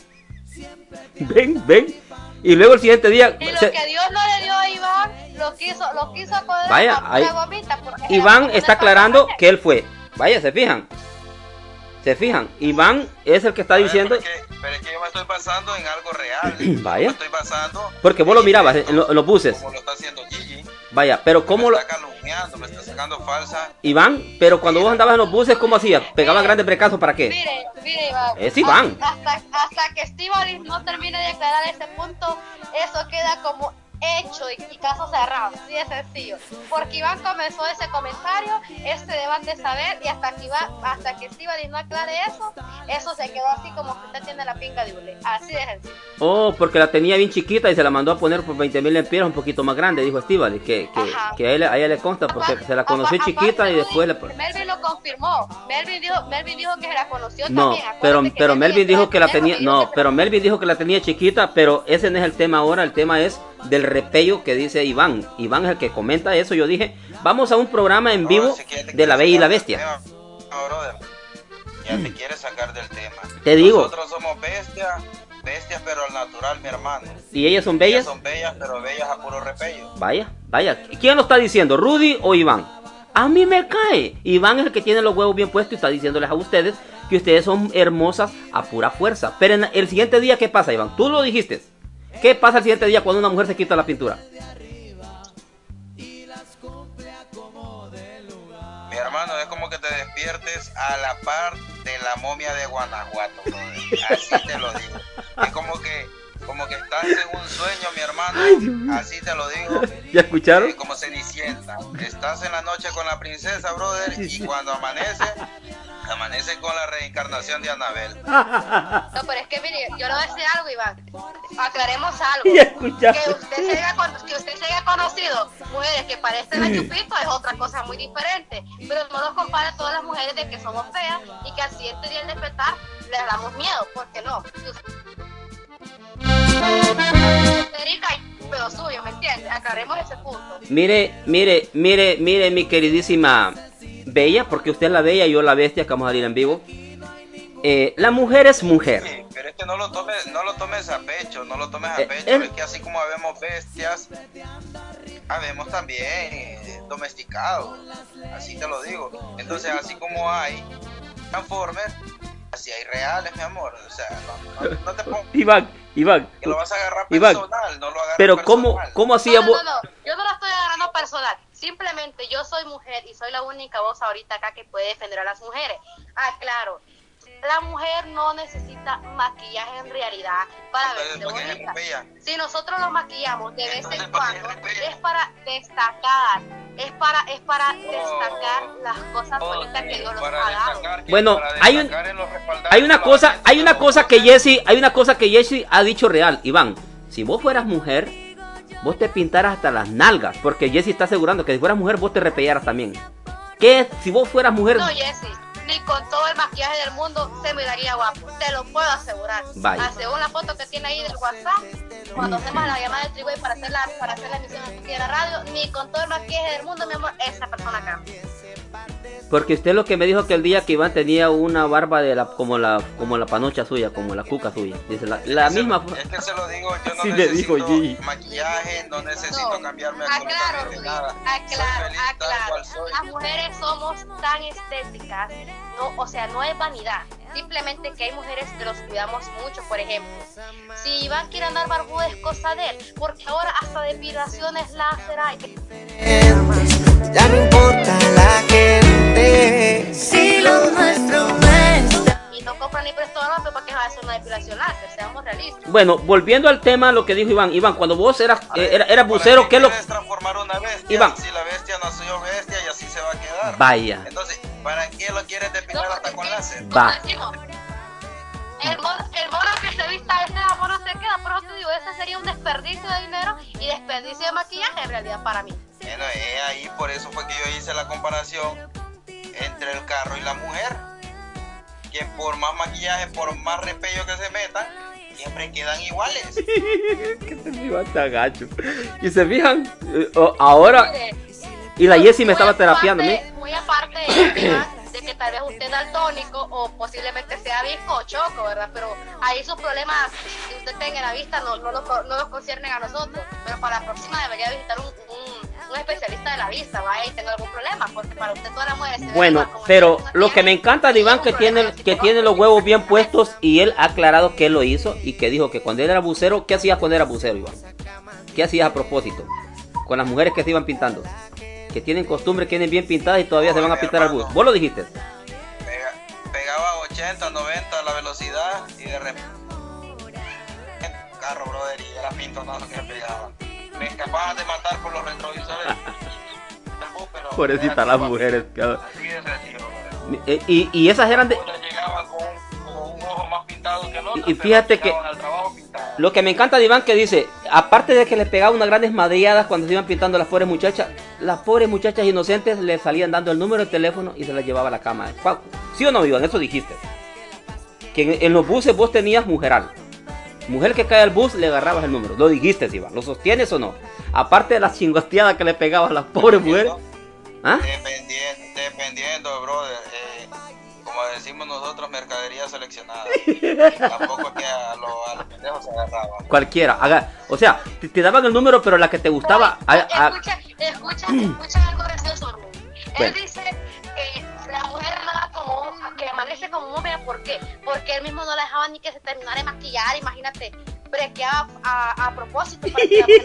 S2: Ven, ven. Y luego el siguiente día...
S1: Y lo
S2: se-
S1: que Dios no le dio a Iván, lo quiso, lo quiso cuadrar
S2: Vaya, ahí-
S1: gomita.
S2: Iván está aclarando que él fue. Vaya, se fijan. Se fijan. Iván es el que está diciendo...
S10: Pero es que yo me estoy basando en algo real. [CLEARS THROAT]
S2: Vaya.
S10: Me estoy basando
S2: Porque vos lo mirabas en, lo- en los buses.
S10: como lo está haciendo Gigi.
S2: Vaya, pero ¿cómo lo...
S10: Me está calumniando, me está sacando falsa.
S2: Iván, pero cuando vos andabas en los buses, ¿cómo hacías? ¿Pegaban grandes brecazos para qué?
S1: Mire, mire, Iván.
S2: Es Iván.
S1: Hasta, hasta que Steve no termine de aclarar ese punto, eso queda como hecho y, caso cerrado. Así de sencillo. Porque Iván comenzó ese comentario, este debate de saber, y hasta que, Iván, hasta que Steve no aclare eso, eso se quedó así como que usted tiene la pinga de hule. Así de sencillo.
S2: Oh, porque la tenía bien chiquita y se la mandó a poner por 20 mil lempiras un poquito más grande, dijo Estivali, que, que, que a, ella, a ella le consta porque se la conoció chiquita
S1: aparte,
S2: y después le...
S1: Melvin lo confirmó. Melvin dijo, Melvin dijo que se la conoció
S2: No,
S1: también.
S2: pero, pero Melvin dijo que la
S1: tenía
S2: no, pero Melvin dijo que la tenía chiquita, pero ese no es el tema ahora, el tema es del repello que dice Iván. Iván es el que comenta eso, yo dije, vamos a un programa en vivo de la Bella y la Bestia.
S10: Brother. Ya te quieres sacar del tema.
S2: Te digo.
S10: Nosotros somos bestias, bestias pero al natural, mi hermano.
S2: ¿Y ellas son
S10: Ellas
S2: bellas?
S10: son bellas, pero bellas a puro repello.
S2: Vaya, vaya. ¿Quién lo está diciendo, Rudy o Iván? A mí me cae. Iván es el que tiene los huevos bien puestos y está diciéndoles a ustedes que ustedes son hermosas a pura fuerza. Pero en el siguiente día, ¿qué pasa, Iván? Tú lo dijiste. ¿Qué pasa el siguiente día cuando una mujer se quita la pintura?
S10: Mi hermano, es como que te despiertes a la par de la momia de Guanajuato. Así te lo digo. Es como que, como que estás en un sueño, mi hermano. Así te lo digo. [LAUGHS]
S2: ¿Ya escucharon?
S10: Eh, como Cenicienta. Estás en la noche con la princesa, brother, y cuando amanece, amanece con la reencarnación de Anabel.
S1: No, pero es que mire, yo le voy a decir algo, Iván. Aclaremos [LAUGHS] algo.
S2: Ya escuchaste.
S1: Que usted se haya, que usted se haya conocido mujeres que parecen a Chupito es otra cosa muy diferente. Pero no nos compare a todas las mujeres de que somos feas y que al siguiente día al despertar les damos miedo. ¿Por qué no? Erika y pedo suyo, ¿me entiendes? Aclaremos ese punto.
S2: Mire, mire, mire, mire, mi queridísima Bella, porque usted es la Bella y yo la Bestia, que vamos a salir en vivo. Eh, la mujer es mujer.
S10: Sí, pero es que no lo tomes, no lo tomes a pecho, no lo tomes a
S2: Eh,
S10: pecho,
S2: eh.
S10: es que así como habemos bestias, habemos también eh, domesticados, así te lo digo. Entonces así como hay transformers, así hay reales, mi amor. O sea, no, no- no te [LAUGHS] pongas
S2: Iván, Iván,
S10: que lo vas a agarrar
S2: Iván,
S10: personal, no lo agarres
S2: pero
S10: personal.
S2: ¿cómo, cómo hacía
S1: No, no, no, yo no la estoy agarrando personal. Simplemente yo soy mujer y soy la única voz ahorita acá que puede defender a las mujeres. Ah, claro. La mujer no necesita maquillaje en realidad para verse
S10: ¿por qué es
S1: bonita. Si nosotros nos maquillamos de vez en
S10: ¿por qué
S1: cuando, es para destacar, es para, es para destacar las cosas bonitas que Dios nos
S10: Oh,
S1: ha dado.
S2: Bueno, hay un- Hay una cosa, hay una cosa que. Jesse, hay una cosa que Jesse ha dicho real, Iván. Si vos fueras mujer, vos te pintaras hasta las nalgas, porque Jesse está asegurando que si fueras mujer vos te repellaras también. ¿Qué? Si vos fueras mujer,
S1: No, Jessy, ni con todo el maquillaje del mundo se miraría guapo. Te lo puedo asegurar.
S2: Vaya.
S1: Ah, según la foto que tiene ahí del WhatsApp, cuando hacemos la llamada de triway para hacer la, para hacer la emisión de la radio, ni con todo el maquillaje del mundo, mi amor, esa persona cambia.
S2: Porque usted lo que me dijo que el día que Iván tenía una barba de la como la como la panocha suya, como la cuca suya. Dice la, la
S10: Se-
S2: misma
S10: Es que se lo digo, yo no [LAUGHS]
S2: Sí le dijo
S10: necesito
S2: G.
S10: maquillaje, no necesito
S1: No,
S10: cambiarme
S1: Aclaro,
S10: nada.
S1: aclaro,
S10: feliz
S1: aclaro. Las mujeres somos tan estéticas, no, o sea, no es vanidad. Simplemente que hay mujeres que los cuidamos mucho, por ejemplo. Si Iván quiere andar barbudo es cosa de él, porque ahora hasta depilaciones láser hay.
S8: Ya no gente.
S3: Si lo nuestro no está.
S1: Y no compra ni prestó ropa para que va a hacer una depilación láser, seamos realistas.
S2: Bueno, volviendo al tema, lo que dijo Iván. Iván, cuando vos eras, eh, era- eras
S10: ¿Para
S2: bucero, ¿qué lo
S10: transformar una bestia?
S2: Iván.
S10: Si la bestia nació bestia y así se va a quedar.
S2: Vaya.
S10: Entonces, ¿para qué lo quieres depilar hasta con láser?
S2: Va.
S1: El mono, el mono que se vista ese mono se queda, pero te digo, ese sería un desperdicio de dinero y desperdicio de maquillaje en realidad para mí.
S10: Bueno, es ahí, por eso fue que yo hice la comparación entre el carro y la mujer. Que por más maquillaje, por más repello que se metan, siempre quedan iguales. [LAUGHS]
S2: que se me hasta gacho. Y se fijan, Eh, oh, ahora. Y la Jessie me estaba terapiando a mí.
S1: Muy aparte de, [COUGHS] de que tal vez usted es daltónico o posiblemente sea visco o choco, ¿verdad? Pero ahí sus problemas que usted tenga en la vista no, no, los, no los conciernen a nosotros. Pero para la próxima debería visitar un, un, un especialista de la vista, ¿vale? Y tenga algún problema, porque para usted todas las mujeres
S2: Bueno, pero lo que me encanta de Iván que tiene, que tiene los huevos bien puestos y él ha aclarado que él lo hizo y que dijo que cuando él era bucero, ¿qué hacías cuando era bucero, Iván? ¿Qué hacías a propósito? Con las mujeres que se iban pintando. Que tienen costumbre, que tienen bien pintadas y todavía se van a pintar al bus. Vos lo dijiste.
S10: Pega- pegaba 80, 90 a la velocidad y de repente carro, brother, y era pintonazo que me pegaba. Me escapaba de matar por los retrovisores del bus, [LAUGHS] pero
S2: Pobrecita las mujeres. cabrón.
S10: así de sencillo.
S2: Eh, Y, y esas eran de...
S10: Con, un pintado que el otro,
S2: Y- fíjate que-. Lo que me encanta de Iván que dice, aparte de que le pegaba unas grandes madriadas cuando se iban pintando las pobres muchachas, las pobres muchachas inocentes le salían dando el número de teléfono y se las llevaba a la cama. ¿Sí o no, Iván? Eso dijiste. Que en, en los buses vos tenías mujeral. Mujer que cae al bus, le agarrabas el número. Lo dijiste, Iván. ¿Lo sostienes o no? Aparte de las chingosteadas que le pegabas a las pobres mujeres. ¿Ah?
S10: Dependiendo, dependiendo, brother. eh, como decimos nosotros, mercadería seleccionada. [LAUGHS] Tampoco es que a, lo- a los pendejos se agarraban.
S2: Cualquiera. Haga, o sea, te, te daban el número, pero la que te gustaba. a- a-
S1: Escucha, escucha, [CLEARS THROAT] escucha algo gracioso, Rubén. Él
S2: Bueno.
S1: dice que la mujer nada como un- que amanece como un hombre, ¿por qué? Porque él mismo no la dejaba ni que se terminara de maquillar, imagínate, brequeaba a, a propósito para que la [LAUGHS] no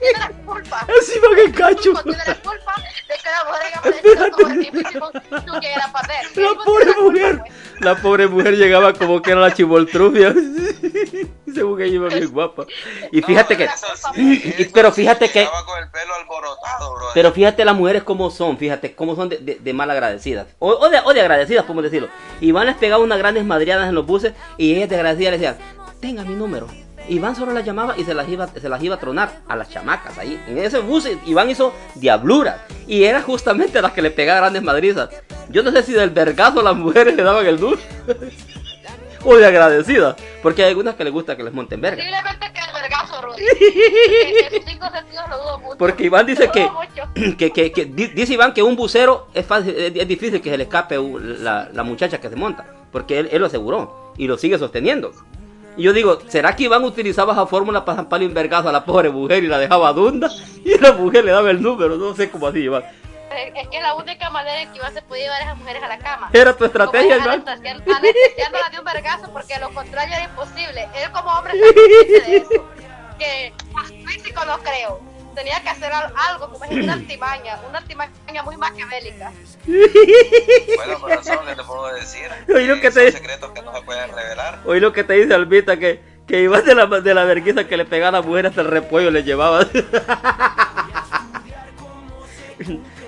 S1: tiene la culpa. [LAUGHS]
S2: Así va que cacho.
S1: No tiene la culpa de que la haya amanecido como el tipo hicimos tú que era para ver.
S2: La pobre mujer. La pobre mujer llegaba como que era la chivoltrufia. [LAUGHS] Según que iba bien guapa. Y fíjate que. y- pero fíjate que.
S10: Llegaba con el pelo alborotado, brother.
S2: Pero fíjate las mujeres como son, fíjate cómo son de, de, de mal agradecidas. O, o de, o de agradecidas, podemos decirlo. Iván les pegaba unas grandes madriadas en los buses y ellas de agradecidas le decían, tenga mi número. Iván solo las llamaba y se las iba, se las iba a tronar a las chamacas ahí. En ese bus Iván hizo diabluras. Y era justamente las que le pegaba grandes madrizas. Yo no sé si del vergazo las mujeres le daban el dulce. [LAUGHS] o de agradecidas. Porque hay algunas que les gusta que les monten verga.
S1: Posiblemente que el vergazo, Rudy. [LAUGHS] En cinco sentidos lo dudo mucho.
S2: Porque Iván dice que, [CLEARS THROAT] que, que, que di- dice Iván que un bucero es, fácil, es, difícil que se le escape la, la muchacha que se monta, porque él, él lo aseguró y lo sigue sosteniendo. Y yo digo, ¿será que Iván utilizaba esa fórmula para zamparle un vergazo a la pobre mujer y la dejaba dunda? Y la mujer le daba el número, no sé cómo así, Iván.
S1: Es que la única manera en que Iván se podía llevar a esas mujeres a la cama.
S2: Era tu estrategia, Iván.
S1: Anestesiándola de un vergazo porque lo contrario era imposible. Él como hombre consciente [LAUGHS] de eso. Que físico no creo. Tenía que hacer al- algo como es una artimaña, una artimaña muy maquiavélica.
S10: Bueno, corazón, ¿qué te puedo decir?
S2: Oí lo que
S10: son
S2: te-
S10: secretos que no se pueden revelar.
S2: Oí lo que te dice Albita, que, que Iván de la, de la vergüenza que le pegaba a la mujer hasta el repollo le llevaba. [LAUGHS]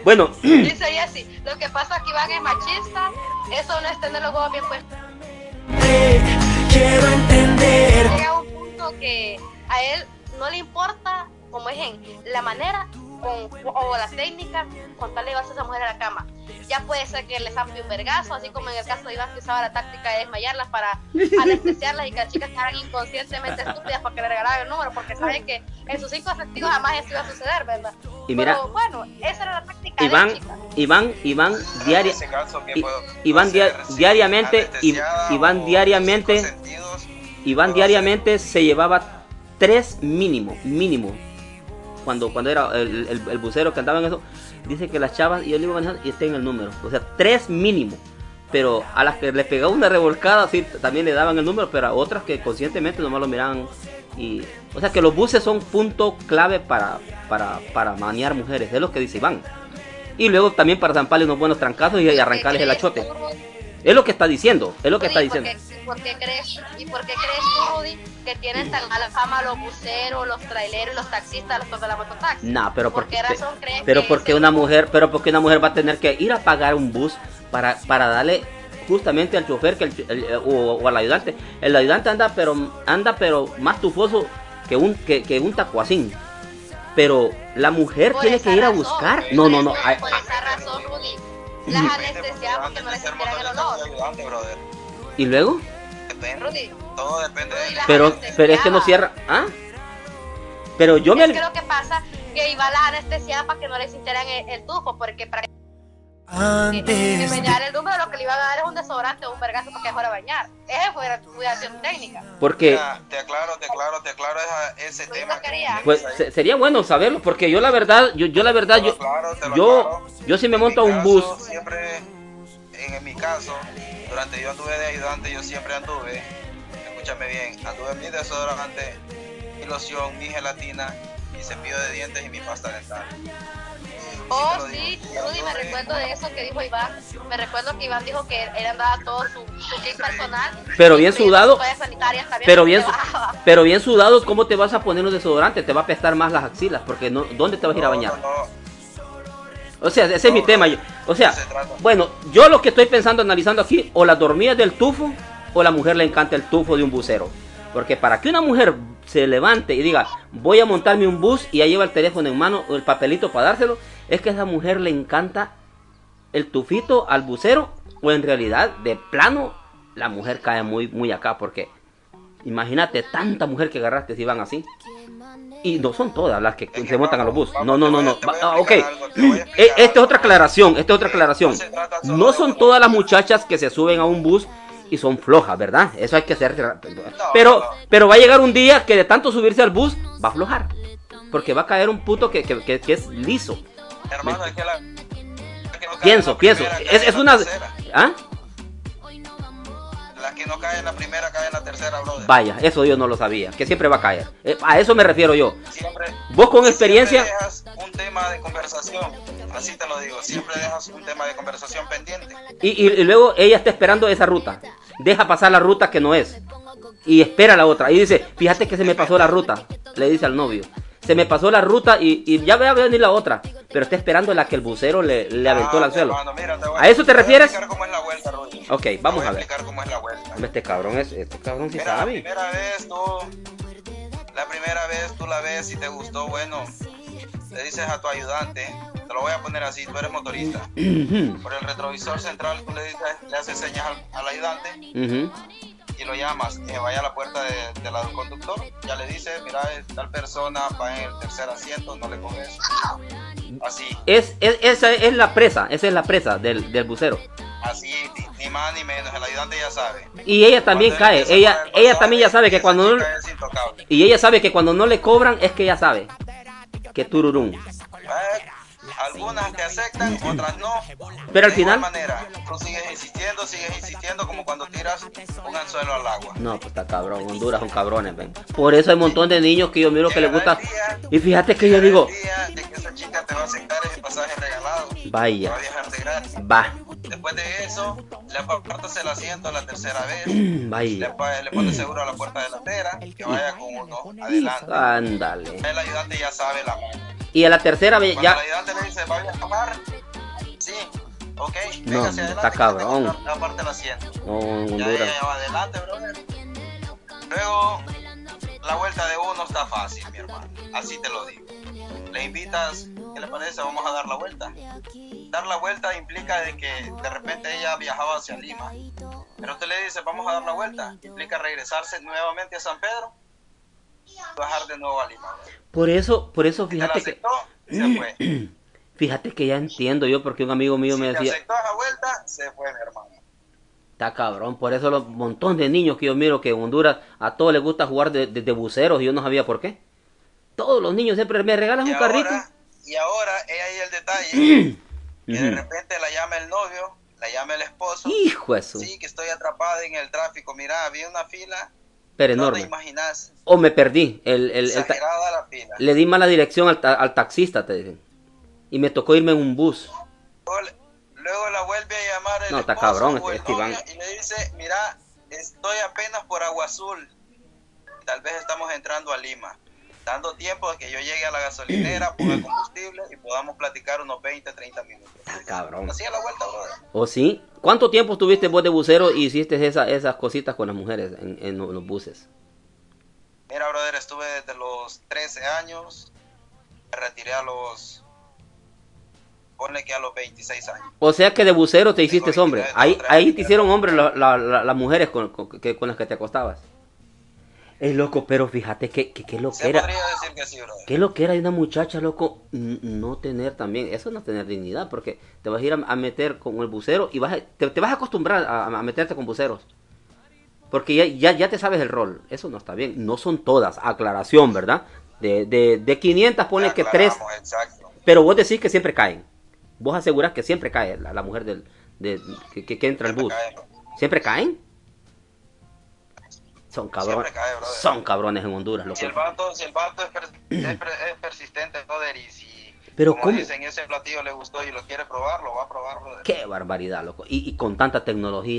S2: bueno,
S1: Dice Jessy, lo que pasa es que Iván es machista, eso no es tener los huevos bien puestos.
S9: Quiero entender.
S1: Llega a un punto que a él no le importa, como es en la manera con- o la técnica con tal de llevarse a esa mujer a la cama. Ya puede ser que le zampe un vergazo, así como en el caso de Iván que usaba la táctica de desmayarlas para [LAUGHS] anestesiarlas y que las chicas quedaran inconscientemente estúpidas para que le regalaran el número, porque saben que en sus cinco sentidos jamás eso iba a suceder, ¿verdad?
S2: Y mira-
S1: Pero bueno, esa era la táctica
S2: Iván,
S1: de.
S2: Iván, Iván, diaria,
S10: En ese caso, ¿qué
S2: I-
S10: puedo
S2: Iván diariamente, Iván diariamente. Iván diariamente se llevaba tres mínimo, mínimo. Cuando, cuando era el, el, el bucero que andaba en eso, dice que las chavas, y le iba manejando y está en el número. O sea, tres mínimo. Pero a las que le pegaba una revolcada, sí, también le daban el número, pero a otras que conscientemente nomás lo miraban. Y, o sea que los buses son punto clave para, para, para manear mujeres, es lo que dice Iván. Y luego también para zamparle unos buenos trancazos y, arrancarles el achote. Es lo que está diciendo, es lo que está diciendo.
S1: ¿Por qué, crees, ¿Y por qué crees tú, Rudy, que tienen tan mala fama los buceros, los traileros, los taxistas, los de la mototaxi?
S2: Nah, pero
S1: ¿Por
S2: porque,
S1: qué razón crees
S2: pero
S1: que
S2: porque una mujer, pero porque una mujer va a tener que ir a pagar un bus para, para darle justamente al chofer que el- el- o, o al ayudante. El ayudante anda pero anda pero más tufoso que un que, que un tacuacín. Pero la mujer
S1: Por
S2: tiene que ir a buscar.
S1: por
S2: No, no, no. ay,
S1: Por esa razón, Rudy, las anestesiaban porque no les el olor.
S2: Y luego,
S10: Depende.
S1: Rudy,
S10: Todo depende
S1: Rudy,
S10: de
S2: pero pero es que no cierra, ¿ah? Pero yo me
S1: Es que lo que pasa que iba la anestesia para que no le sintieran el, el tufo, porque para
S9: Antes
S1: me diera el número lo que le iban a dar es un desodorante o un vergazo para que fuera a bañar. Esa fue la cuidación técnica.
S2: porque
S10: Mira, te aclaro, te aclaro, te aclaro esa- ese tema.
S1: no
S2: pues se- sería bueno saberlo porque yo la verdad, yo, yo la verdad yo
S10: lo
S2: yo
S10: aclaro.
S2: yo si me monto a un
S10: caso,
S2: bus
S10: Siempre, en, en mi caso, durante yo anduve de ayudante, yo siempre anduve, escúchame bien, anduve mi desodorante, mi loción, mi gelatina, mi cepillo de dientes y mi pasta dental.
S1: Oh, sí, Rudy, me recuerdo de eso que dijo Iván. Me recuerdo que Iván dijo que él andaba todo su, su kit personal.
S2: Pero bien sudado. Pero bien, pero bien sudados, ¿cómo te vas a poner un desodorante? Te va a apestar más las axilas, porque no, ¿dónde te vas a ir a
S10: No,
S2: bañar?
S10: no, no,
S2: O sea, ese es mi
S10: No,
S2: tema. O sea,
S10: se
S2: bueno, yo lo que estoy pensando, analizando aquí, o la dormida del tufo, o la mujer le encanta el tufo de un bucero. Porque para que una mujer se levante y diga, voy a montarme un bus y ya lleva el teléfono en mano o el papelito para dárselo, es que a esa mujer le encanta el tufito al bucero o en realidad de plano la mujer cae muy, muy acá porque imagínate tanta mujer que agarraste si van así. Y no son todas las que se montan a los bus. No, no, no, no. Ah, ok. Eh, Esta es otra aclaración, esta es otra aclaración. No son todas las muchachas que se suben a un bus y son flojas, ¿verdad? Eso hay que hacer. Pero, pero va a llegar un día que de tanto subirse al bus va a aflojar. Porque va a caer un puto que, que- que- que es liso.
S10: Hermano, es que la.
S2: Pienso, pienso. Es, es una... ¿Ah?
S10: Que no cae en la primera cae en la tercera, brother.
S2: Vaya, eso yo no lo sabía. Que siempre va a caer. Eh, a eso me refiero yo.
S10: Siempre.
S2: Vos con experiencia...
S10: Siempre dejas un tema de conversación. Así te lo digo. Siempre dejas un tema de conversación pendiente.
S2: Y, y- y luego ella está esperando esa ruta. Deja pasar la ruta que no es. Y espera la otra. Y dice, fíjate que se me pasó la ruta. Le dice al novio. Se me pasó la ruta y, y ya va a venir la otra. Pero está esperando la que el bucero le, le aventó al suelo.
S10: Hermano, mira, te voy
S2: ¿A eso te
S10: voy
S2: refieres?
S10: explicar cómo es la vuelta, Rudy.
S2: Ok, vamos
S10: Te
S2: a
S10: voy
S2: ver.
S10: cómo es la vuelta.
S2: Este cabrón es, este cabrón sí
S10: Mira, la
S2: sabe.
S10: primera vez tú, la primera vez tú la ves y te gustó, bueno, le dices a tu ayudante, te lo voy a poner así, tú eres motorista. Por el retrovisor central tú le dices, le haces señas al, al ayudante
S2: ujú.
S10: Y lo llamas, que vaya a la puerta de, de la del conductor, ya le dices, mira, tal persona va en el tercer asiento, no le coges. Así,
S2: Es, es- esa es la presa, esa es la presa del, del bucero.
S10: así, ni, ni más ni menos, el ayudante ya sabe.
S2: Y ella también
S10: Cuando
S2: cae, ella,
S10: el
S2: ella también ya sabe que cuando no, y ella sabe que cuando no le cobran es que ella sabe que tururum.
S10: Eh, Algunas te aceptan, otras no.
S2: Pero al
S10: de
S2: final-
S10: manera, tú sigues insistiendo, sigues insistiendo, como cuando tiras un anzuelo al agua.
S2: No, pues está cabrón, Honduras son cabrones, ven. Por eso hay un montón de niños que yo miro que les gusta. Y fíjate que yo digo,
S10: Día de que esa chica te va a aceptar ese pasaje regalado.
S2: Vaya,
S10: va a viajar de gratis.
S2: va,
S10: Después de eso, le apartas el asiento la tercera vez. [CLEARS THROAT]
S2: vaya.
S10: Le, le pones [CLEARS THROAT] seguro a la puerta delantera, que vaya con uno adelante.
S2: Ándale.
S10: El ayudante ya sabe la mano.
S2: Y a la tercera vez ya.
S10: el ayudante le dice, vaya a bajar, sí, ok,
S2: No,
S10: venga hacia
S2: está
S10: adelante. que
S2: cabrón.
S10: Aparte el asiento.
S2: No, en
S10: Ya va adelante, brother. Luego, la vuelta de uno está fácil, mi hermano. Así te lo digo. Le invitas, ¿qué le parece? Vamos a dar la vuelta. Dar la vuelta implica de que de repente ella viajaba hacia Lima. Pero tú le dices, vamos a dar la vuelta. Implica regresarse nuevamente a San Pedro y bajar de nuevo a Lima.
S2: Por eso, por eso
S10: Si te la
S2: fíjate que.
S10: aceptó, se [CLEARS THROAT] fue.
S2: Fíjate que ya entiendo yo porque un amigo mío me
S10: Si te
S2: decía,
S10: aceptó esa vuelta, se fue, mi hermano.
S2: Está cabrón, por eso los montón de niños que yo miro que en Honduras a todos les gusta jugar de, de- de buceros y yo no sabía por qué. Todos los niños siempre me regalan un carrito.
S10: y ahora, es ahí el detalle. [CLEARS THROAT] que de repente la llama el novio, la llama el esposo.
S2: Hijo de su-
S10: Sí, que estoy atrapada en el tráfico. Mira, había una fila.
S2: Pero
S10: no te
S2: enorme.
S10: imaginas.
S2: O me perdí. El, el- el
S10: la fila.
S2: le di mala dirección al, ta- al taxista, te dicen. Y me tocó irme en un bus.
S10: Luego, le- luego la vuelve a llamar el
S2: No, está
S10: esposo
S2: cabrón
S10: o el
S2: este Iván.
S10: y le dice, mira, estoy apenas por Agua Azul. Tal vez estamos entrando a Lima. Dando tiempo de que yo llegue a la gasolinera, ponga [CLEARS THROAT] combustible y podamos platicar unos 20, 30 minutos.
S2: Cabrón.
S10: Así es la vuelta, brother.
S2: ¿O sí? ¿Cuánto tiempo estuviste vos de bucero y hiciste esa- esas cositas con las mujeres en, en los buses?
S10: Mira, brother, estuve desde los 13 años, me retiré a los, ponle que a los 26 años.
S2: O sea que de bucero te hiciste hombre. Ahí, ahí te hicieron hombre la- la- la- las mujeres con, con- que- con las que te acostabas. Es loco, pero fíjate que, que, que lo que era.
S10: decir que sí, brother.
S2: ¿Qué lo que era de una muchacha, loco? No tener también, eso no tener dignidad, porque te vas a ir a, a meter con el bucero y vas a- te, te vas a acostumbrar a, a meterte con buceros. Porque ya, ya, ya te sabes el rol, eso no está bien. No son todas, aclaración, ¿verdad? De, de, de 500 pones que 3,
S10: Aclaramos, exacto.
S2: pero vos decís que siempre caen. Vos asegurás que siempre cae la, la mujer del, de, que, que- entra al bus. ¿Siempre caen? Son cabrones.
S10: Cae.
S2: Son cabrones en Honduras, loco.
S10: Si el vato, si el vato es, per- es per- es persistente, brother, y si,
S2: Pero
S10: como
S2: ¿cómo?
S10: dicen, ese platillo le gustó y lo quiere probar, lo va a probar, brother.
S2: Qué barbaridad, loco. Y, y con tanta tecnología.